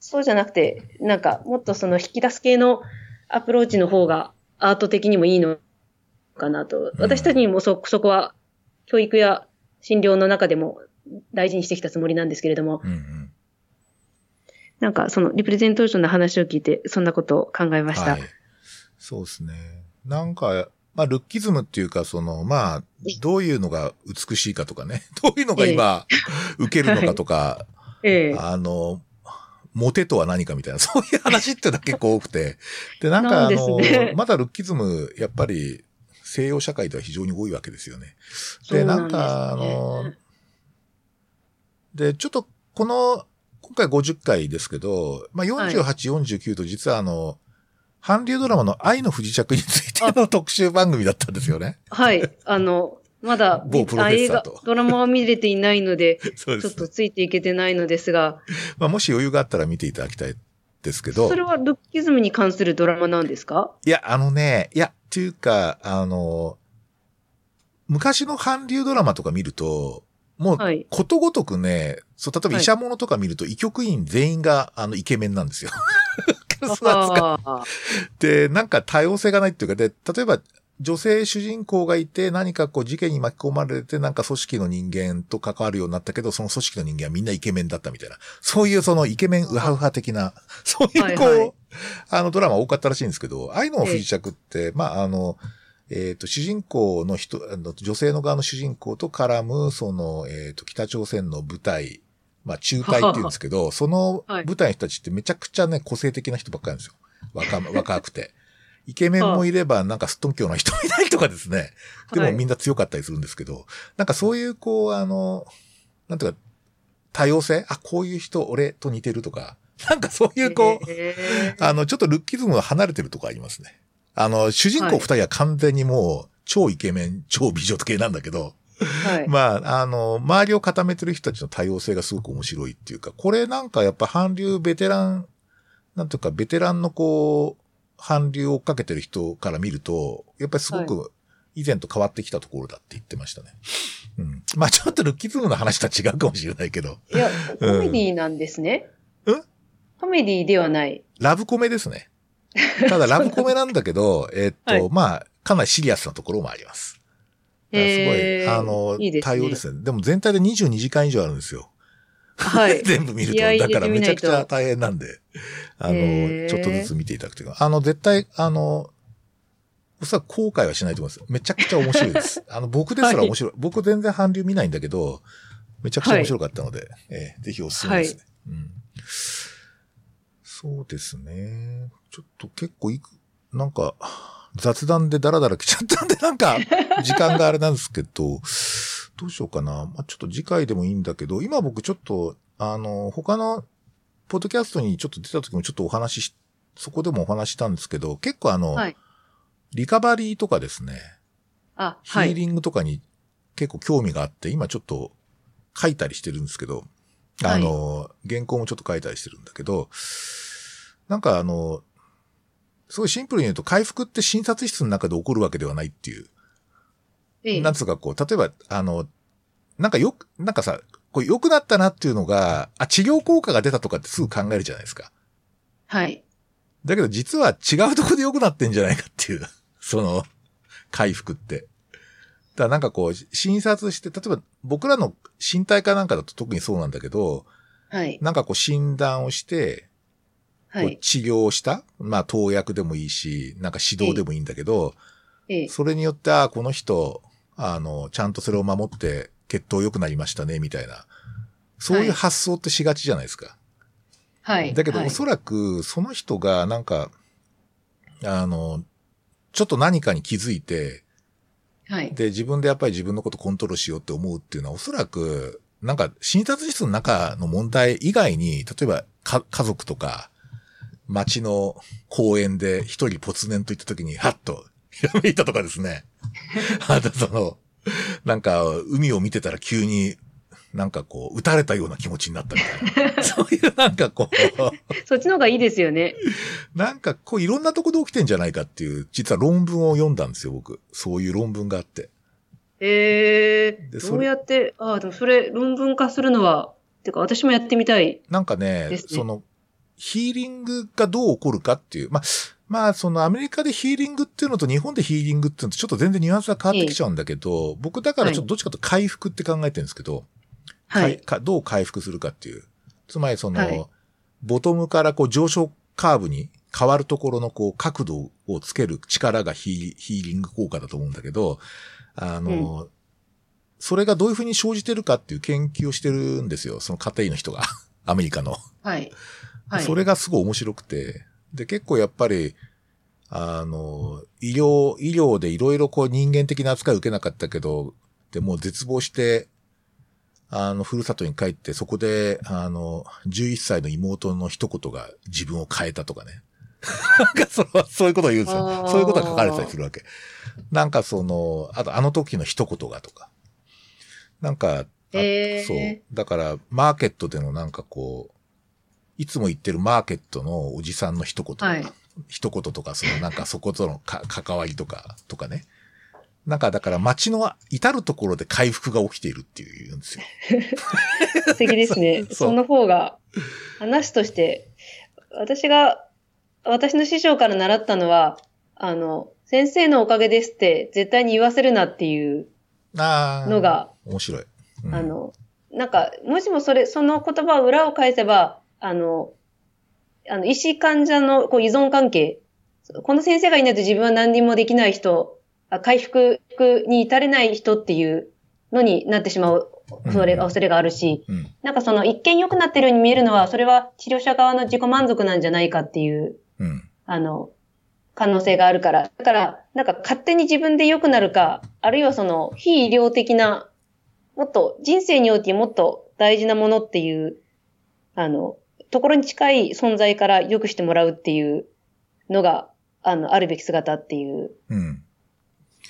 そうじゃなくて、なんか、もっとその引き出す系のアプローチの方がアート的にもいいのかなと。私たちにもそ、そこは教育や診療の中でも大事にしてきたつもりなんですけれども、うん。うんうん。なんかそのリプレゼンテーションの話を聞いて、そんなことを考えました。はい。そうですね。なんか、まあ、ルッキズムっていうか、その、まあ、どういうのが美しいかとかね、どういうのが今、受けるのかとか、ええあの、モテとは何かみたいな、そういう話ってだけ結構多くて。で、なんかあの、すねまだルッキズム、やっぱり西洋社会では非常に多いわけですよね。で、ななんんか、ねの、で、ちょっとこの、今回50回ですけど、まあ、48、49と実はあの、韓流ドラマの愛の不時着についての特集番組だったんですよね。はい。あの、まだ、某プロドラマは見れていないので、そうで。ちょっとついていけてないのですが、まあ、もし余裕があったら見ていただきたいですけど。それはルッキズムに関するドラマなんですか？いや、あのね、いや、っていうか、あの、昔の韓流ドラマとか見ると、もうはい、ことごとくね、そう、例えばはい。医者物とか見ると、医局員全員が、あの、イケメンなんですよ。で、なんか多様性がないっていうか、で、例えば、女性主人公がいて、何かこう事件に巻き込まれて、なんか組織の人間と関わるようになったけど、その組織の人間はみんなイケメンだったみたいな。そういうそのイケメンウハウハ的な、そういうこう、はい。はいあのドラマ多かったらしいんですけど、愛の不時着って、まあ、あの、えっ、と、主人公の人、あの女性の側の主人公と絡む、その、えっ、と、北朝鮮の部隊、まあ、中隊って言うんですけど、そのはい部隊の人たちってめちゃくちゃね、個性的な人ばっかりなんですよ。若、若くて。イケメンもいれば、なんかすっとんきょうな人もいないとかですね。ではいもみんな強かったりするんですけど、なんかそういう、こう、あの、なんていうか、多様性？あ、こういう人、俺と似てるとか、なんかそういう、こう、あの、ちょっとルッキズムが離れてるとこありますね。あの、主人はい公二人は完全にもう、超イケメン、超美女系なんだけど、はい。まあ、あの、周りを固めてる人たちの多様性がすごく面白いっていうか、これなんかやっぱ韓流ベテラン、なんていうか、ベテランのこう、韓流を追っかけてる人から見ると、やっぱりすごく以前と変わってきたところだって言ってましたね。うん。まあちょっとルッキズムの話とは違うかもしれないけど。いや、コメディなんですね。うん？コメディではない。ラブコメですね。ただラブコメなんだけど、えっと、はいまあ、かなりシリアスなところもあります。すごい、あの、いいね対応ですね。でも全体で22時間以上あるんですよ。はい。全部見ると。だからめちゃくちゃ大変なんで、あの、ちょっとずつ見ていただくというか、あの、絶対、あの、おそらく後悔はしないと思います。めちゃくちゃ面白いです。あの、僕ですら面白い。僕全然韓流見ないんだけど、めちゃくちゃ面白かったので、えーぜひおすすめですね。うん。そうですね。ちょっと結構いく、なんか、雑談でダラダラ来ちゃったんで、なんか、時間があれなんですけど、どうしようかな。まあ、ちょっと次回でもいいんだけど、今僕ちょっと、あの、他の、ポッドキャストにちょっと出た時もちょっとお話しし、そこでもお話ししたんですけど、結構あの、はい。リカバリーとかですね、あ、ヒはい。ーリングとかに結構興味があって、今ちょっと書いたりしてるんですけど、あの、原稿もちょっと書いたりしてるんだけど、なんかあの、すごいシンプルに言うと回復って診察室の中で起こるわけではないっていう。ええなんつうかこう、例えば、あの、なんかよく、なんかさ、こう良くなったなっていうのが、あ、治療効果が出たとかってすぐ考えるじゃないですか。はい。だけど実は違うとこで良くなってんじゃないかっていう、その、回復って。だからなんかこう、診察して、例えば僕らの身体科なんかだと特にそうなんだけど、はい。なんかこう診断をして、治療をした、まあ投薬でもいいし、なんか指導でもいいんだけど、ええそれによって、ああ、この人、あの、ちゃんとそれを守って血糖良くなりましたね、みたいな。そういう発想ってしがちじゃないですか。はい。だけど、はいおそらく、その人が、なんか、あの、ちょっと何かに気づいて、はい。で、自分でやっぱり自分のことコントロールしようって思うっていうのは、おそらく、なんか、診察室の中の問題以外に、例えば、か、家族とか、街の公園で一人ポツネンと行った時に、はっと、ひらめいたとかですね。あとその、なんか、海を見てたら急に、なんかこう、撃たれたような気持ちになったみたいな。そういうなんかこう、そっちの方がいいですよね。なんかこういろんなとこで起きてんじゃないかっていう、実は論文を読んだんですよ、僕。そういう論文があって。ええでそれどうやって、ああ、でもそれ論文化するのは、てか私もやってみたい。なんかねその、ヒーリングがどう起こるかっていう。まあ、まあ、そのアメリカでヒーリングっていうのと日本でヒーリングっていうのとちょっと全然ニュアンスが変わってきちゃうんだけど、僕だからちょっとどっちかと回復って考えてるんですけど、はい。かどう回復するかっていう。つまりその、はいボトムからこう上昇カーブに変わるところのこう角度をつける力がヒーリング効果だと思うんだけど、あの、それがどういうふうに生じてるかっていう研究をしてるんですよ。その家庭医の人が。アメリカの。はい。はい。それがすごい面白くて。で、結構やっぱり、あの、医療、医療でいろいろこう人間的な扱いを受けなかったけど、でもう絶望して、あの、ふるさとに帰って、そこで、あの、11歳の妹の一言が自分を変えたとかね。なんかそのそういうことを言うんですよそういうことが書かれてたりするわけ。なんかその、あとあの時の一言がとか。なんか、あへーそう。だから、マーケットでのなんかこう、いつも言ってるマーケットのおじさんの一言とか、はい一言とか、そのなんかそことのか 関わりとか、とかね。なんかだから街の至るところで回復が起きているっていうんですよ。素敵ですね。そうその方が、話として、私が、私の師匠から習ったのは、あの、先生のおかげですって絶対に言わせるなっていう。のが、面白い。うんあ、の、なんか、もしもそれ、その言葉を裏を返せば、あの、あの、医師患者のこう依存関係、この先生がいないと自分は何にもできない人、あ回復に至れない人っていうのになってしまう恐れうん恐れがあるし、うん。なんかその一見良くなってるように見えるのは、それは治療者側の自己満足なんじゃないかっていう、うん。あの、可能性があるから。だから、なんか勝手に自分で良くなるか、あるいはその非医療的な、もっと人生においてもっと大事なものっていう、あの、ところに近い存在から良くしてもらうっていうのが、あの、あるべき姿っていううん。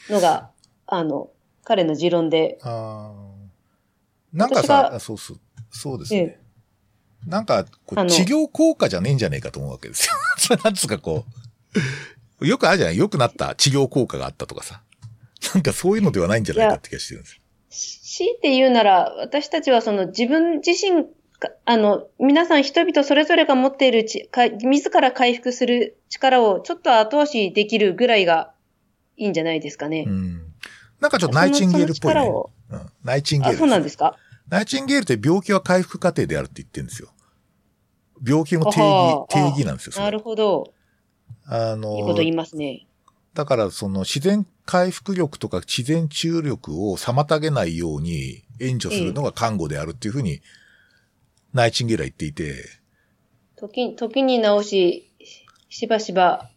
のが、あの、彼の持論で、ああ。なんか私さ、そうそう。そうですね。えなんか治療効果じゃねえんじゃねえかと思うわけですよ。なんつうかこう、よくあるじゃない？良くなった治療効果があったとかさ。なんかそういうのではないんじゃないかって気がしてるんですよ。強いて言うなら、私たちはその自分自身かあの、皆さん人々それぞれが持っているちか、自ら回復する力をちょっと後押しできるぐらいがいいんじゃないですかね。うん。なんかちょっとナイチンゲールっぽい、ねうん。ナイチンゲーあ、ル。そうなんですか？ナイチンゲールって病気は回復過程であるって言ってるんですよ。病気の定は義、あ定義なんですよ。なるほど。あの、いいこと言いますね。だからその自然回復力とか自然治癒力を妨げないように援助するのが看護であるっていうふうに、ナイチンゲールは言っていて、時、時に直し、しばしば、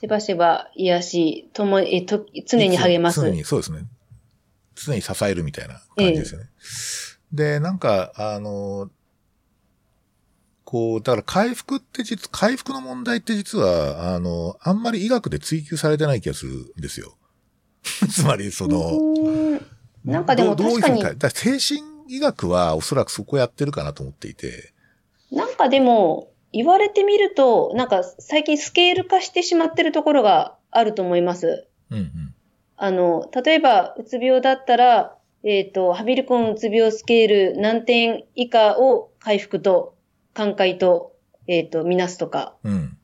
しばしば癒し、とも、え、と、常に励ます。常に、そうですね。常に支えるみたいな感じですよね。で、なんか、あの、こう、だから回復って実、回復の問題って実は、あの、あんまり医学で追求されてない気がするんですよ。つまり、その、なんかでもどうどういうに精神医学はおそらくそこやってるかなと思っていて、なんかでも、言われてみると、なんか最近スケール化してしまってるところがあると思います。うんうん。あの、例えば、うつ病だったら、えっ、と、ハビルコンうつ病スケール何点以下を回復と、寛解と、えっ、と、みなすとか。うん。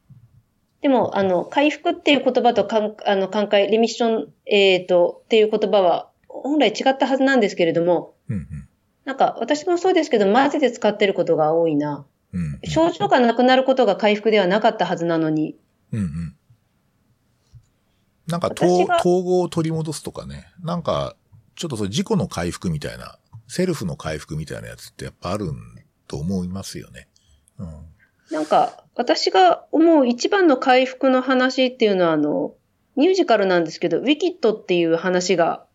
でも、あの、回復っていう言葉と、かんあの、寛解、レミッション、えっ、と、っていう言葉は、本来違ったはずなんですけれども、うんなんか、私もそうですけど、混ぜて使ってることが多いな。うん。うん。症状がなくなることが回復ではなかったはずなのに。うんうん。なんか統合を取り戻すとかね。なんか、ちょっとそう自己の回復みたいな、セルフの回復みたいなやつってやっぱあるんと思いますよね。うん。なんか、私が思う一番の回復の話っていうのは、あの、ミュージカルなんですけど、ウィキッドっていう話が、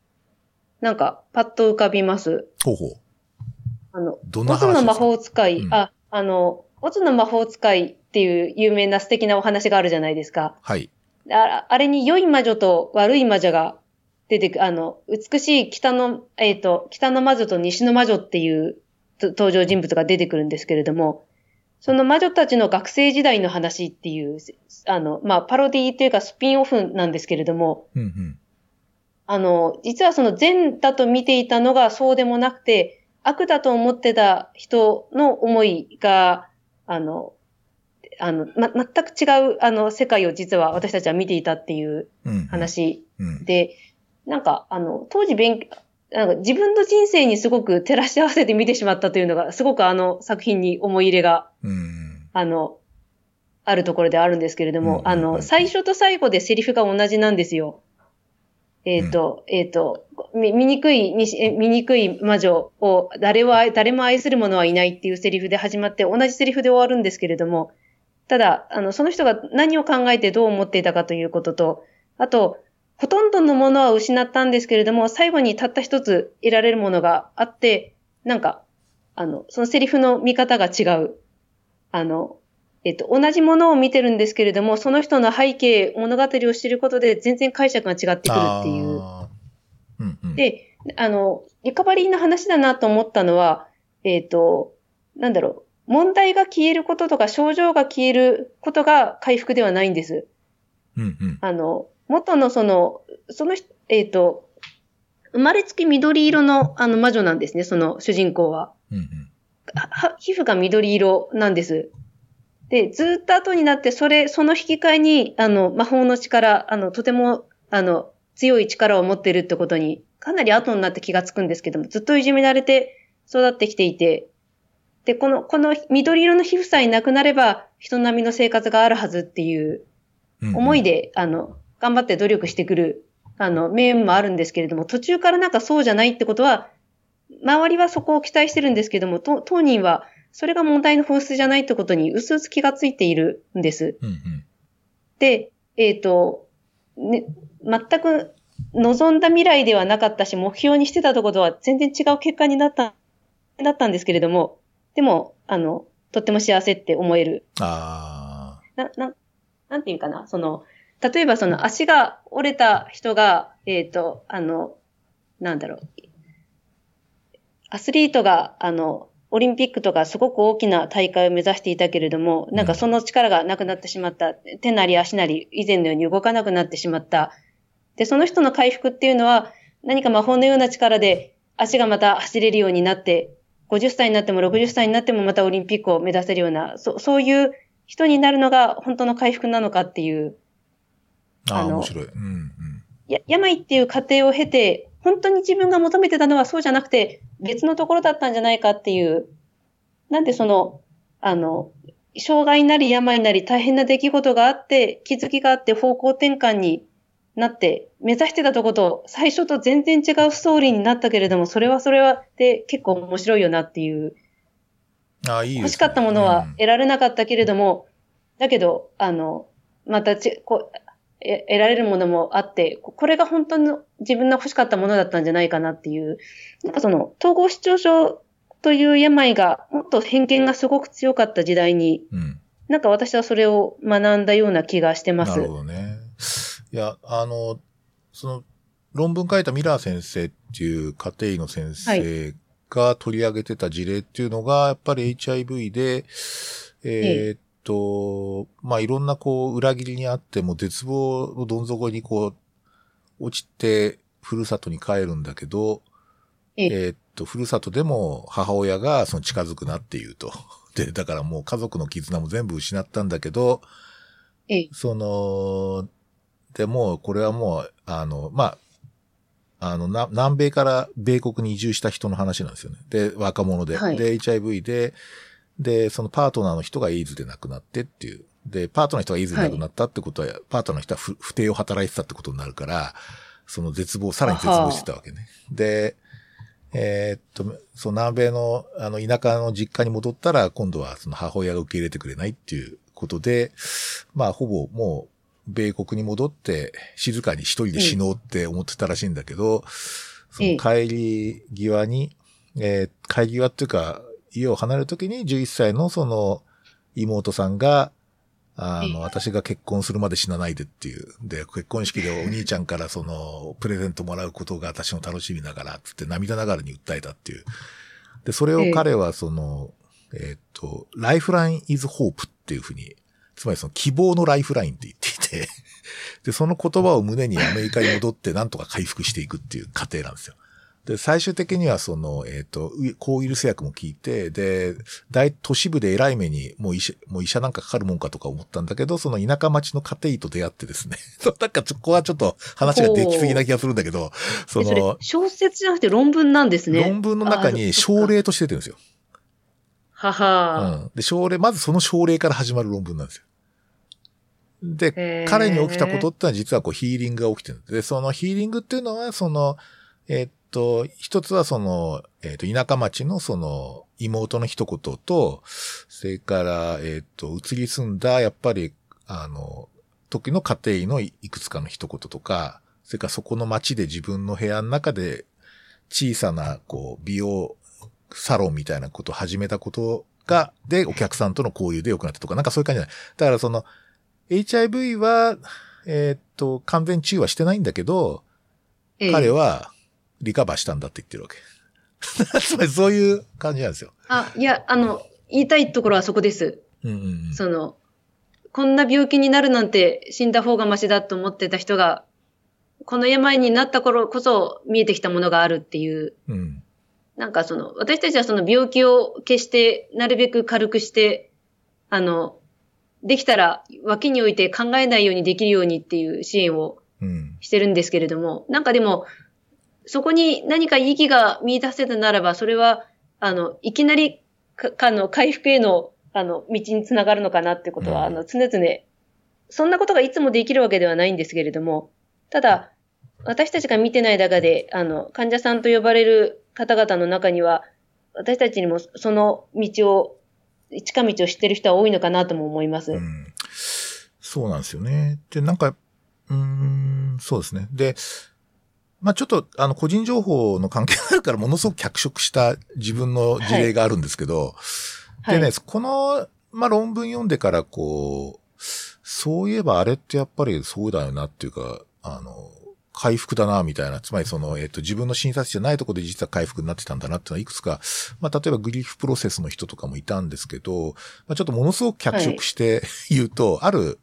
なんか、パッと浮かびます。ほうほう。あの、どんなオズの魔法使い、うんあ、あの、オズの魔法使いっていう有名な素敵なお話があるじゃないですか。はい。ああれに良い魔女と悪い魔女が出てく、あの、美しい北の、えっ、と、北の魔女と西の魔女っていうと登場人物が出てくるんですけれども、その魔女たちの学生時代の話っていう、あの、まあ、パロディというかスピンオフなんですけれども、うんうん。あの、実はその善だと見ていたのがそうでもなくて、悪だと思ってた人の思いが、あの、あの、ま、全く違う、あの、世界を実は私たちは見ていたっていう。話うん。で、なんか、あの、当時勉なんか自分の人生にすごく照らし合わせて見てしまったというのが、すごくあの作品に思い入れが、うん。あの、あるところであるんですけれども、うんあの、最初と最後でセリフが同じなんですよ。えっ、と、えっ、と、み、醜いにし、え醜い魔女を誰は愛、誰も愛する者はいないっていうセリフで始まって、同じセリフで終わるんですけれども、ただ、あの、その人が何を考えてどう思っていたかということと、あと、ほとんどのものは失ったんですけれども、最後にたった一つ得られるものがあって、なんか、あの、そのセリフの見方が違う。あの、えっと、同じものを見てるんですけれども、その人の背景、物語を知ることで全然解釈が違ってくるっていう。うんうん。で、あの、リカバリーの話だなと思ったのは、えっ、と、なんだろう、問題が消えることとか症状が消えることが回復ではないんです。うんうん。あの、元のその、その人、えっ、と、生まれつき緑色のあの魔女なんですね、その主人公は。うんうん。はは皮膚が緑色なんです。で、ずーっと後になって、それ、その引き換えに、あの、魔法の力、あの、とても、あの、強い力を持っているってことに、かなり後になって気がつくんですけども、ずっといじめられて育ってきていて、で、この、この緑色の皮膚さえなくなれば、人並みの生活があるはずっていううんうん。思いで、あの、頑張って努力してくる、あの、面もあるんですけれども、途中からなんかそうじゃないってことは、周りはそこを期待してるんですけども、と当人は、それが問題の本質じゃないってことに、うすうす気がついているんです。うんうん。で、えっ、と、ね、全く望んだ未来ではなかったし、目標にしてたところとは全然違う結果になった、だったんですけれども、でも、あの、とっても幸せって思えるあな、な、なんていうかな、その、例えばその足が折れた人が、えっ、と、あの、なんだろう、アスリートが、あの、オリンピックとかすごく大きな大会を目指していたけれども、なんかその力がなくなってしまった。手なり足なり以前のように動かなくなってしまった。で、その人の回復っていうのは、何か魔法のような力で足がまた走れるようになって、50歳になっても60歳になってもまたオリンピックを目指せるような、そそういう人になるのが本当の回復なのかっていう。ああ、面白い。うんうん。や病っていう過程を経て、本当に自分が求めてたのはそうじゃなくて、別のところだったんじゃないかっていう。なんでその、あの、障害なり病なり大変な出来事があって、気づきがあって方向転換になって、目指してたとこと、最初と全然違うストーリーになったけれども、それはそれはで結構面白いよなっていう。ああ、いいね。欲しかったものは得られなかったけれども、だけど、あの、またちこ得られるものもあって、ここれが本当の自分の欲しかったものだったんじゃないかなっていう、なんかその、統合失調症という病が、もっと偏見がすごく強かった時代に、うん。うん。なんか私はそれを学んだような気がしてます。なるほどね。いや、あの、その、論文書いたミラー先生っていう家庭医の先生が取り上げてた事例っていうのが、やっぱり HIV で、えーっと、まあ、いろんなこう、裏切りにあっても絶望のどん底にこう、落ちて、ふるさとに帰るんだけど、えええーっと、ふるさとでも母親がその近づくなっていうと。で、だからもう家族の絆も全部失ったんだけど、ええ、その、でも、これはもう、あの、まあ、あの、な南米から米国に移住した人の話なんですよね。で、若者で。はいで、HIV で、で、そのパートナーの人がエイズで亡くなってっていう。で、パートナーの人がエイズで亡くなったってことは、パートナーの人は不不定を働いてたってことになるから、その絶望、さらに絶望してたわけね。で、えーっと、その南米の、あの、田舎の実家に戻ったら、今度はその母親が受け入れてくれないっていうことで、まあ、ほぼもう、米国に戻って、静かに一人で死のうって思ってたらしいんだけど、その帰り際に、えー帰り際っていうか、家を離れるときに11歳のその妹さんが、あええの、私が結婚するまで死なないでっていう。で、結婚式でお兄ちゃんからその、プレゼントもらうことが私の楽しみだから、つって涙ながらに訴えたっていう。で、それを彼はその、えーっと、ライフライン is hope っていうふうに、つまりその希望のライフラインって言っていて、で、その言葉を胸にアメリカに戻ってなんとか回復していくっていう過程なんですよ。で、最終的にはその、えっ、と、ウ抗ウイルス薬も効いて、で、大都市部で偉い目に、もう医者、もう医者なんかかかるもんかとか思ったんだけど、その田舎町の家庭医と出会ってですね。そうなんかそこはちょっと話ができすぎな気がするんだけど、そでそ小説じゃなくて論文なんですね。論文の中あに症例として出てるんですよ。はは、うん。で、症例、まずその症例から始まる論文なんですよ。で彼に起きたことってのは実はこうヒーリングが起きてるんでそのヒーリングっていうのは、その、えーっと、一つはその、えーっと、田舎町のその、妹の一言と、それから、えーっと、移り住んだ、やっぱり、あの、時の家庭医のいくつかの一言とか、それからそこの町で自分の部屋の中で、小さな、こう、美容サロンみたいなことを始めたことが、で、お客さんとの交流で良くなったとか、なんかそういう感じじゃない。だからその、HIV は、えーっと、完全治癒はしてないんだけど、ええ彼はリカバーしたんだって言ってるわけ。つまりそういう感じなんですよ。あ、いや、あの、言いたいところはそこです。うんうんうん。その、こんな病気になるなんて死んだ方がマシだと思ってた人が、この病になった頃こそ見えてきたものがあるっていう、うん。なんかその、私たちはその病気を消して、なるべく軽くして、あの、できたら脇に置いて考えないようにできるようにっていう支援をうん。してるんですけれども、なんかでも、そこに何か意義が見出せたならば、それは、あの、いきなりか、かの、回復への、あの、道につながるのかなってことは、うんあの、常々、そんなことがいつもできるわけではないんですけれども、ただ、私たちが見てない中で、あの、患者さんと呼ばれる方々の中には、私たちにもその道を、近道を知ってる人は多いのかなとも思います。うん。そうなんですよね。で、なんか、うん、そうですね。で、まあちょっと、あの、個人情報の関係があるから、ものすごく脚色した自分の事例があるんですけど、でね、はい。この、まあ論文読んでから、こう、そういえばあれってやっぱりそうだよなっていうか、あの、回復だな、みたいな。つまりその、えっ、と、自分の診察じゃないところで実は回復になってたんだなっていうのはいくつか、まあ、例えばグリーフプロセスの人とかもいたんですけど、まあ、ちょっとものすごく脚色して言うと、ある、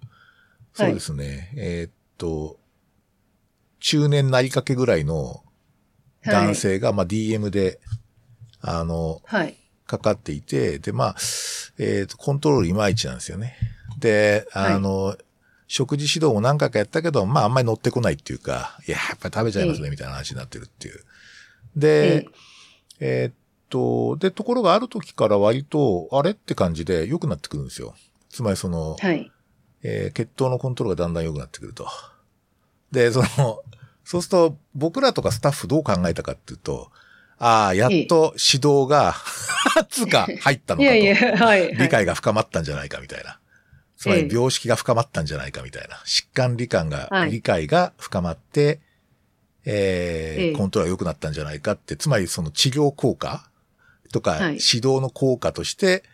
そうですね、えっと、中年なりかけぐらいの男性が、まあ、DM で、あの、はい。かかっていて、で、まあ、えっ、と、コントロールいまいちなんですよね。で、あの、食事指導も何回かやったけど、まあ、あんまり乗ってこないっていうか、いや、やっぱり食べちゃいますね、みたいな話になってるっていう。で、えーっと、で、ところがある時から割と、あれって感じで良くなってくるんですよ。つまりその、はい。えー血糖のコントロールがだんだん良くなってくると。で、その、そうすると、僕らとかスタッフどう考えたかっていうと、ああ、やっと指導が、つうか、入ったのかと。いやいや、はい。理解が深まったんじゃないかみたいな。つまりええ病識が深まったんじゃないかみたいな。疾患理感が、はい理解が深まって、えーええコントロールが良くなったんじゃないかって、つまりその治療効果とか、はい指導の効果として、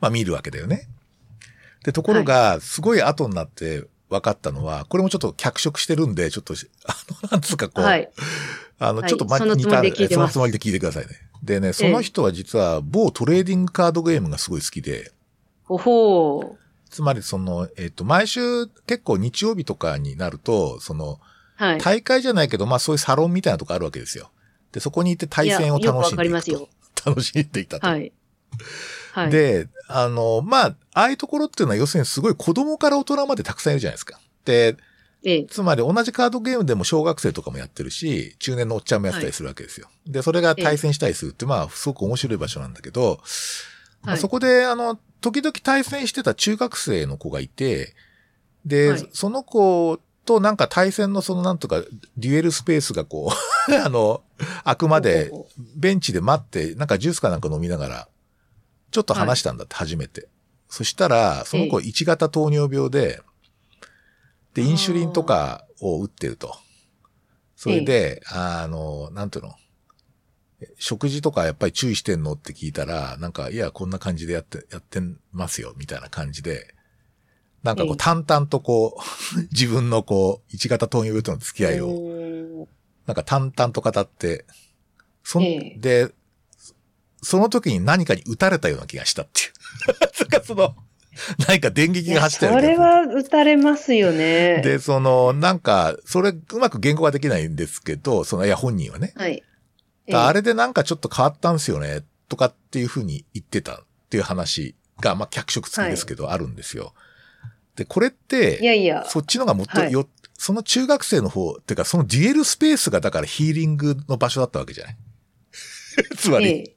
まあ見るわけだよね。で、ところが、すごい後になって分かったのは、これもちょっと脚色してるんで、ちょっと、あの、なんつうかこう、はい。あの、はいちょっとまそのつもりで聞いてますそのつもりで聞いてくださいね。でね、その人は実は某トレーディングカードゲームがすごい好きで、おほー。つまりその、えっ、と、毎週結構日曜日とかになると、その、はい。大会じゃないけど、まあそういうサロンみたいなとこあるわけですよ。で、そこに行って対戦を楽しんでいくかりますよと。楽しんでいたと。はい。はい。で、あの、まあ、ああいうところっていうのは要するにすごい子供から大人までたくさんいるじゃないですか。で、ええ。つまり同じカードゲームでも小学生とかもやってるし、中年のおっちゃんもやってたりするわけですよ。で、それが対戦したりするって、まあ、すごく面白い場所なんだけど、まあはいそこで、あの、時々対戦してた中学生の子がいて、で、はいその子となんか対戦のそのなんとか、デュエルスペースがこう、あの、開くまでベンチで待って、なんかジュースかなんか飲みながら、ちょっと話したんだって、初めて。そしたら、その子え1型糖尿病で、で、インシュリンとかを打ってると。それで、あの、なんていうの？食事とかやっぱり注意してんの？って聞いたら、なんか、いや、こんな感じでやって、やってますよ、みたいな感じで、なんかこう、ええ。淡々とこう、自分のこう、1型糖尿病との付き合いを、なんか淡々と語って、そん、ええ。で、その時に何かに撃たれたような気がしたっていう。つうかその、何か電撃が走ったようそれは打たれますよね。で、その、なんか、それ、うまく言語ができないんですけど、その、いや、本人はね。はい。あれでなんかちょっと変わったんすよね、とかっていうふうに言ってたっていう話が、まあ、脚色付きですけど、あるんですよ。で、これっいて、やいや。そっちのがもっとはいよ、その中学生の方、っていうか、そのデュエルスペースがだからヒーリングの場所だったわけじゃない？つまり、ええ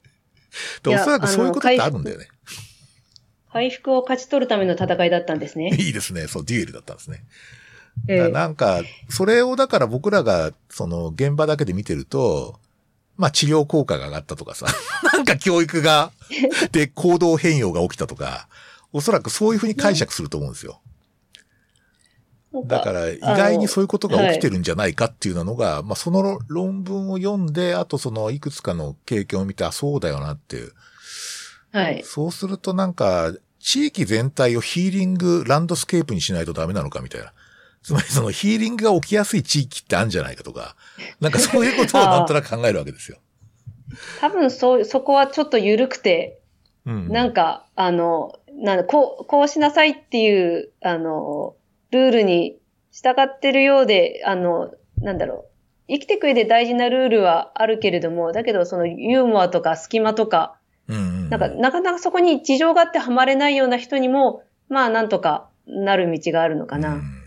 でおそらくそういうことってあるんだよね。回復を勝ち取るための戦いだったんですね。いいですね。そう、デュエルだったんですね。ええだからなんか、それをだから僕らが、その、現場だけで見てると、まあ治療効果が上がったとかさ、なんか教育が、で、行動変容が起きたとか、おそらくそういうふうに解釈すると思うんですよ。だから、意外にそういうことが起きてる。るんじゃないかっていうのが、まあその論文を読んで、あとそのいくつかの経験を見て、あ、そうだよなっていう。はい。そうするとなんか、地域全体をヒーリングランドスケープにしないとダメなのかみたいな。つまりそのヒーリングが起きやすい地域ってあるんじゃないかとか、なんかそういうことをなんとなく考えるわけですよ。多分そう、そこはちょっと緩くて、うん。なんか、あの、なんだ、こう、こうしなさいっていう、あの、ルールに従ってるようで、あの、なんだろう。生きていく上で大事なルールはあるけれども、だけどそのユーモアとか隙間とか、うんうん、なんか、なかなかそこに事情があってはまれないような人にも、まあ、なんとかなる道があるのかな。うん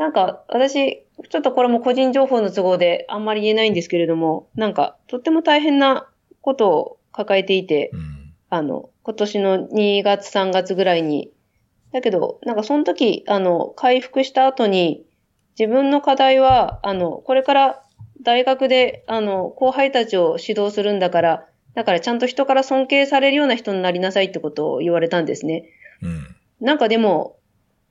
なんか、私、ちょっとこれも個人情報の都合であんまり言えないんですけれども、なんか、とっても大変なことを抱えていて、うんあの、今年の2月3月ぐらいに、だけど、なんかその時、あの、回復した後に、自分の課題は、あの、これから大学で、あの、後輩たちを指導するんだから、だからちゃんと人から尊敬されるような人になりなさいってことを言われたんですね。うん。なんかでも、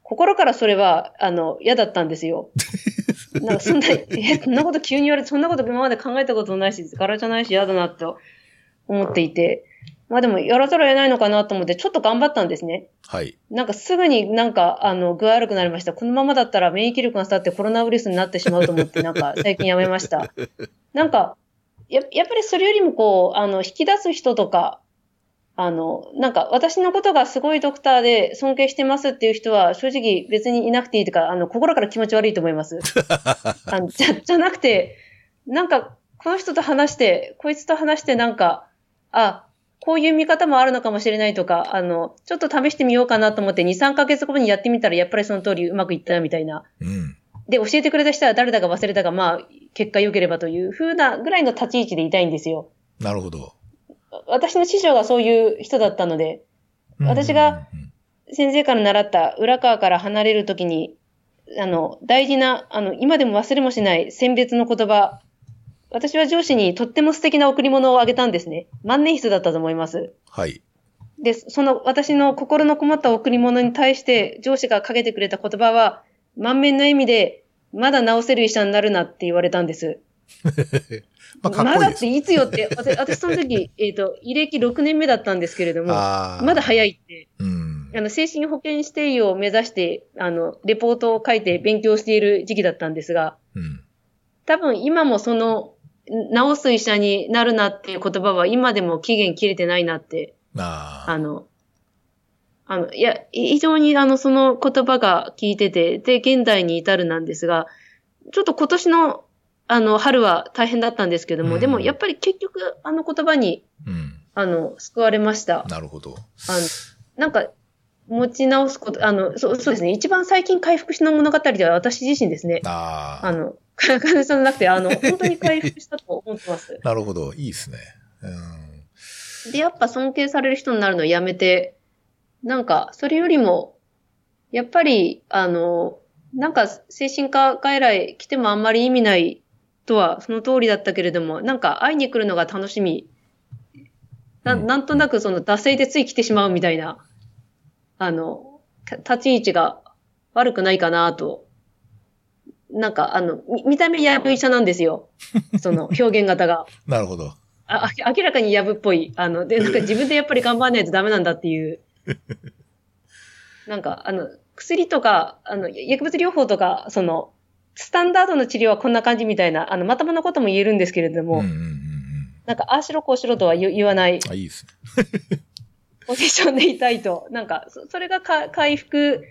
心からそれは、あの、嫌だったんですよ。なんかそんな、え、そんなこと急に言われて、そんなこと今まで考えたことないし、柄じゃないし嫌だなと思っていて、まあでも、やらざるを得ないのかなと思って、ちょっと頑張ったんですね。はい。なんかすぐになんか、あの、具合悪くなりました。このままだったら免疫力が下がってコロナウイルスになってしまうと思って、なんか最近やめました。なんか、ややっぱりそれよりもこう、あの、引き出す人とか、あの、なんか私のことがすごいドクターで尊敬してますっていう人は正直別にいなくていいとか、あの、心から気持ち悪いと思います。あのじゃ、じゃなくて、なんか、この人と話して、こいつと話してなんか、あ、こういう見方もあるのかもしれないとか、あの、ちょっと試してみようかなと思って2、3ヶ月後にやってみたらやっぱりその通りうまくいったみたいな。うん。で、教えてくれた人は誰だか忘れたが、まあ、結果良ければという風なぐらいの立ち位置でいたいんですよ。なるほど。私の師匠がそういう人だったので、私がうん先生から習った裏側から離れるときに、あの、大事な、あの、今でも忘れもしない選別の言葉。私は上司にとっても素敵な贈り物をあげたんですね。万年筆だったと思います。はい。で、その私の心のこもった贈り物に対して上司がかけてくれた言葉は、満面の笑みで、まだ直せる医者になるなって言われたんです。まあ、いいです。ていつよって、私私その時、えっ、と、履歴6年目だったんですけれども。まだ早いって。うん。あの、精神保健指定医を目指して、あの、レポートを書いて勉強している時期だったんですが、うん。多分今もその、治す医者になるなっていう言葉は今でも期限切れてないなって、ああ。あの、あの、いや、非常にあの、その言葉が効いてて、で、現代に至るなんですが、ちょっと今年の、あの、春は大変だったんですけども、うんでもやっぱり結局、あの言葉に、うん。あの、救われました。なるほど。あの、なんか、持ち直すこと、あの、そうそうですね。一番最近回復した物語では私自身ですね。ああ。あの、かかさんじゃなくて、あの、本当に回復したと思ってます。なるほど。いいですね。うん。で、やっぱ尊敬される人になるのをやめて、なんか、それよりも、やっぱり、あの、なんか、精神科外来来てもあんまり意味ないとは、その通りだったけれども、なんか、会いに来るのが楽しみ。なうんなんとなくその、惰性でつい来てしまうみたいな、あの、た立ち位置が悪くないかなと。なんか、あの、み見た目やぶ医者なんですよ。その、表現型が。なるほど。あ、あ明らかにやぶっぽい。あの、で、なんか自分でやっぱり頑張らないとダメなんだっていう。なんか、あの、薬とか、あの、薬物療法とか、その、スタンダードの治療はこんな感じみたいな、あの、まともなことも言えるんですけれども、うんうんうんうん。なんか、ああしろこうしろとは言言わないあ、いいですね。ポジションでいたいと。なんか、そそれがか回復、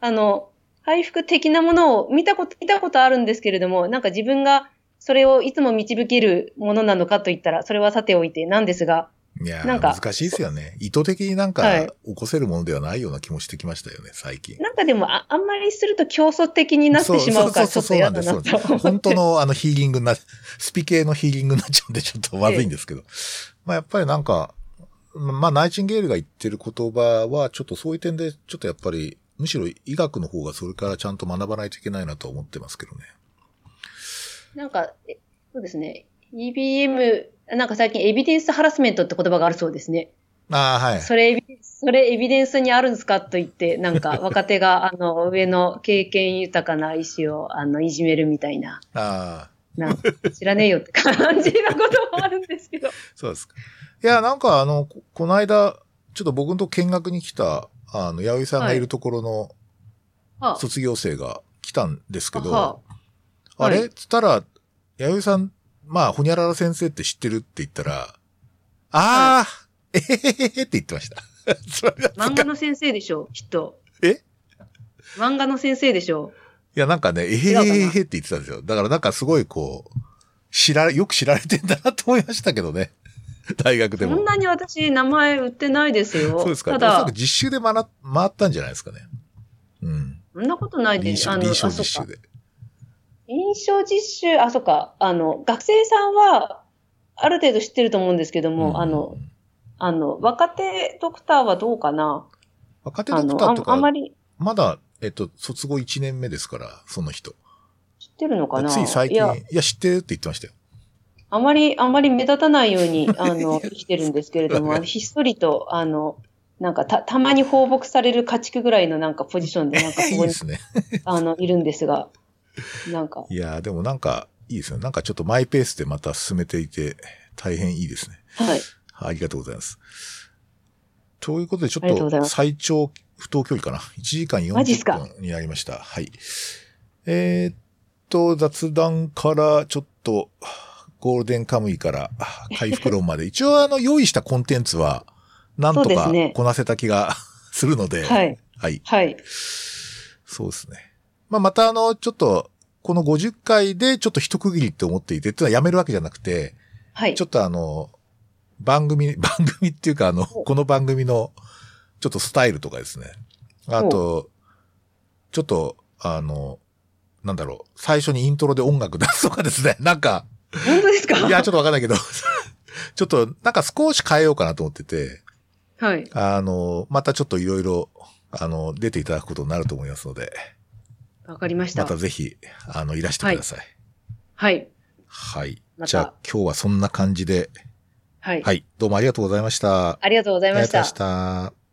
あの、回復的なものを見たこと、見たことあるんですけれども、なんか自分がそれをいつも導けるものなのかといったら、それはさておいてなんですが、いやー、なんか難しいですよね。意図的になんはいか起こせるものではないような気もしてきましたよね、最近。なんかでもあ、あんまりすると競争的になってしまうから、ちょっと嫌だなとそうそうなんです 本当のあのヒーリングにな、スピ系のヒーリングになっちゃうんでちょっとまずいんですけど。まあやっぱりなんか、まあナイチンゲールが言ってる言葉はちょっとそういう点でちょっとやっぱりむしろ医学の方がそれからちゃんと学ばないといけないなと思ってますけどね。なんか、えそうですね。EBM、なんか最近エビデンスハラスメントって言葉があるそうですね。ああ、はい。それエビ、それエビデンスにあるんですかと言って、なんか若手が、あの、上の経験豊かな医師を、あの、いじめるみたいな、ああ、な知らねえよって感じなこともあるんですけど。そうですか。いや、なんかあの、ここの間、ちょっと僕のとこ見学に来た、あの、弥生さんがいるところのは卒業生が来たんですけど、はあれ、はいつったら、弥生さん、まあ、ほにゃらら先生って知ってるって言ったら、ああ、えへへへへって言ってました。漫画の先生でしょ、きっと。え？漫画の先生でしょ。いや、なんかね、えへへへへって言ってたんですよ。だからなんかすごいこう、知られ、よく知られてんだなと思いましたけどね。大学でも。そんなに私、名前売ってないですよ。そうですか。ただ実習で回回ったんじゃないですかね。うん。そんなことない臨です。あの、床、臨。床実習で。印象実習、あ、そっか。あの、学生さんは、ある程度知ってると思うんですけども、うんあの、あの、若手ドクターはどうかな若手ドクターとか、ああんまりまだ、えっと、卒業1年目ですから、その人。知ってるのかなつい最近、いやいや、知ってるって言ってましたよ。あまり、あまり目立たないように、あの、生きてるんですけれども、ひっそりと、あの、なんかた、たまに放牧される家畜ぐらいのなんかポジションで、なんかそこに、いいですね。あの、いるんですが、なんか、いやーでもなんか、いいですね。なんかちょっとマイペースでまた進めていて、大変いいですね。はい。ありがとうございます。ということで、ちょっと最長不当距離かな。1時間マジっすか？40分になりました。はい。えーっと、雑談からちょっと、ゴールデンカムイから回復論まで。一応あの、用意したコンテンツは、なんとかこなせた気が するので、はい。はい。はい。そうですね。まあ、またあの、ちょっと、この50回でちょっと一区切りって思っていて、ってのはやめるわけじゃなくて、はいちょ。っとあの、番組、番組っていうか、あの、この番組の、ちょっとスタイルとかですね。あと、ちょっと、あの、なんだろう、最初にイントロで音楽出すとかですね。なんか、本当ですか？いや、ちょっとわかんないけど、ちょっと、なんか少し変えようかなと思ってて、はい。あの、またちょっといろいろ、あの、出ていただくことになると思いますので、わかりました。またぜひ、あの、いらしてください。はい。はい。またじゃあ、今日はそんな感じで、はい。はい。どうもありがとうございました。ありがとうございましたありがとうございま。した。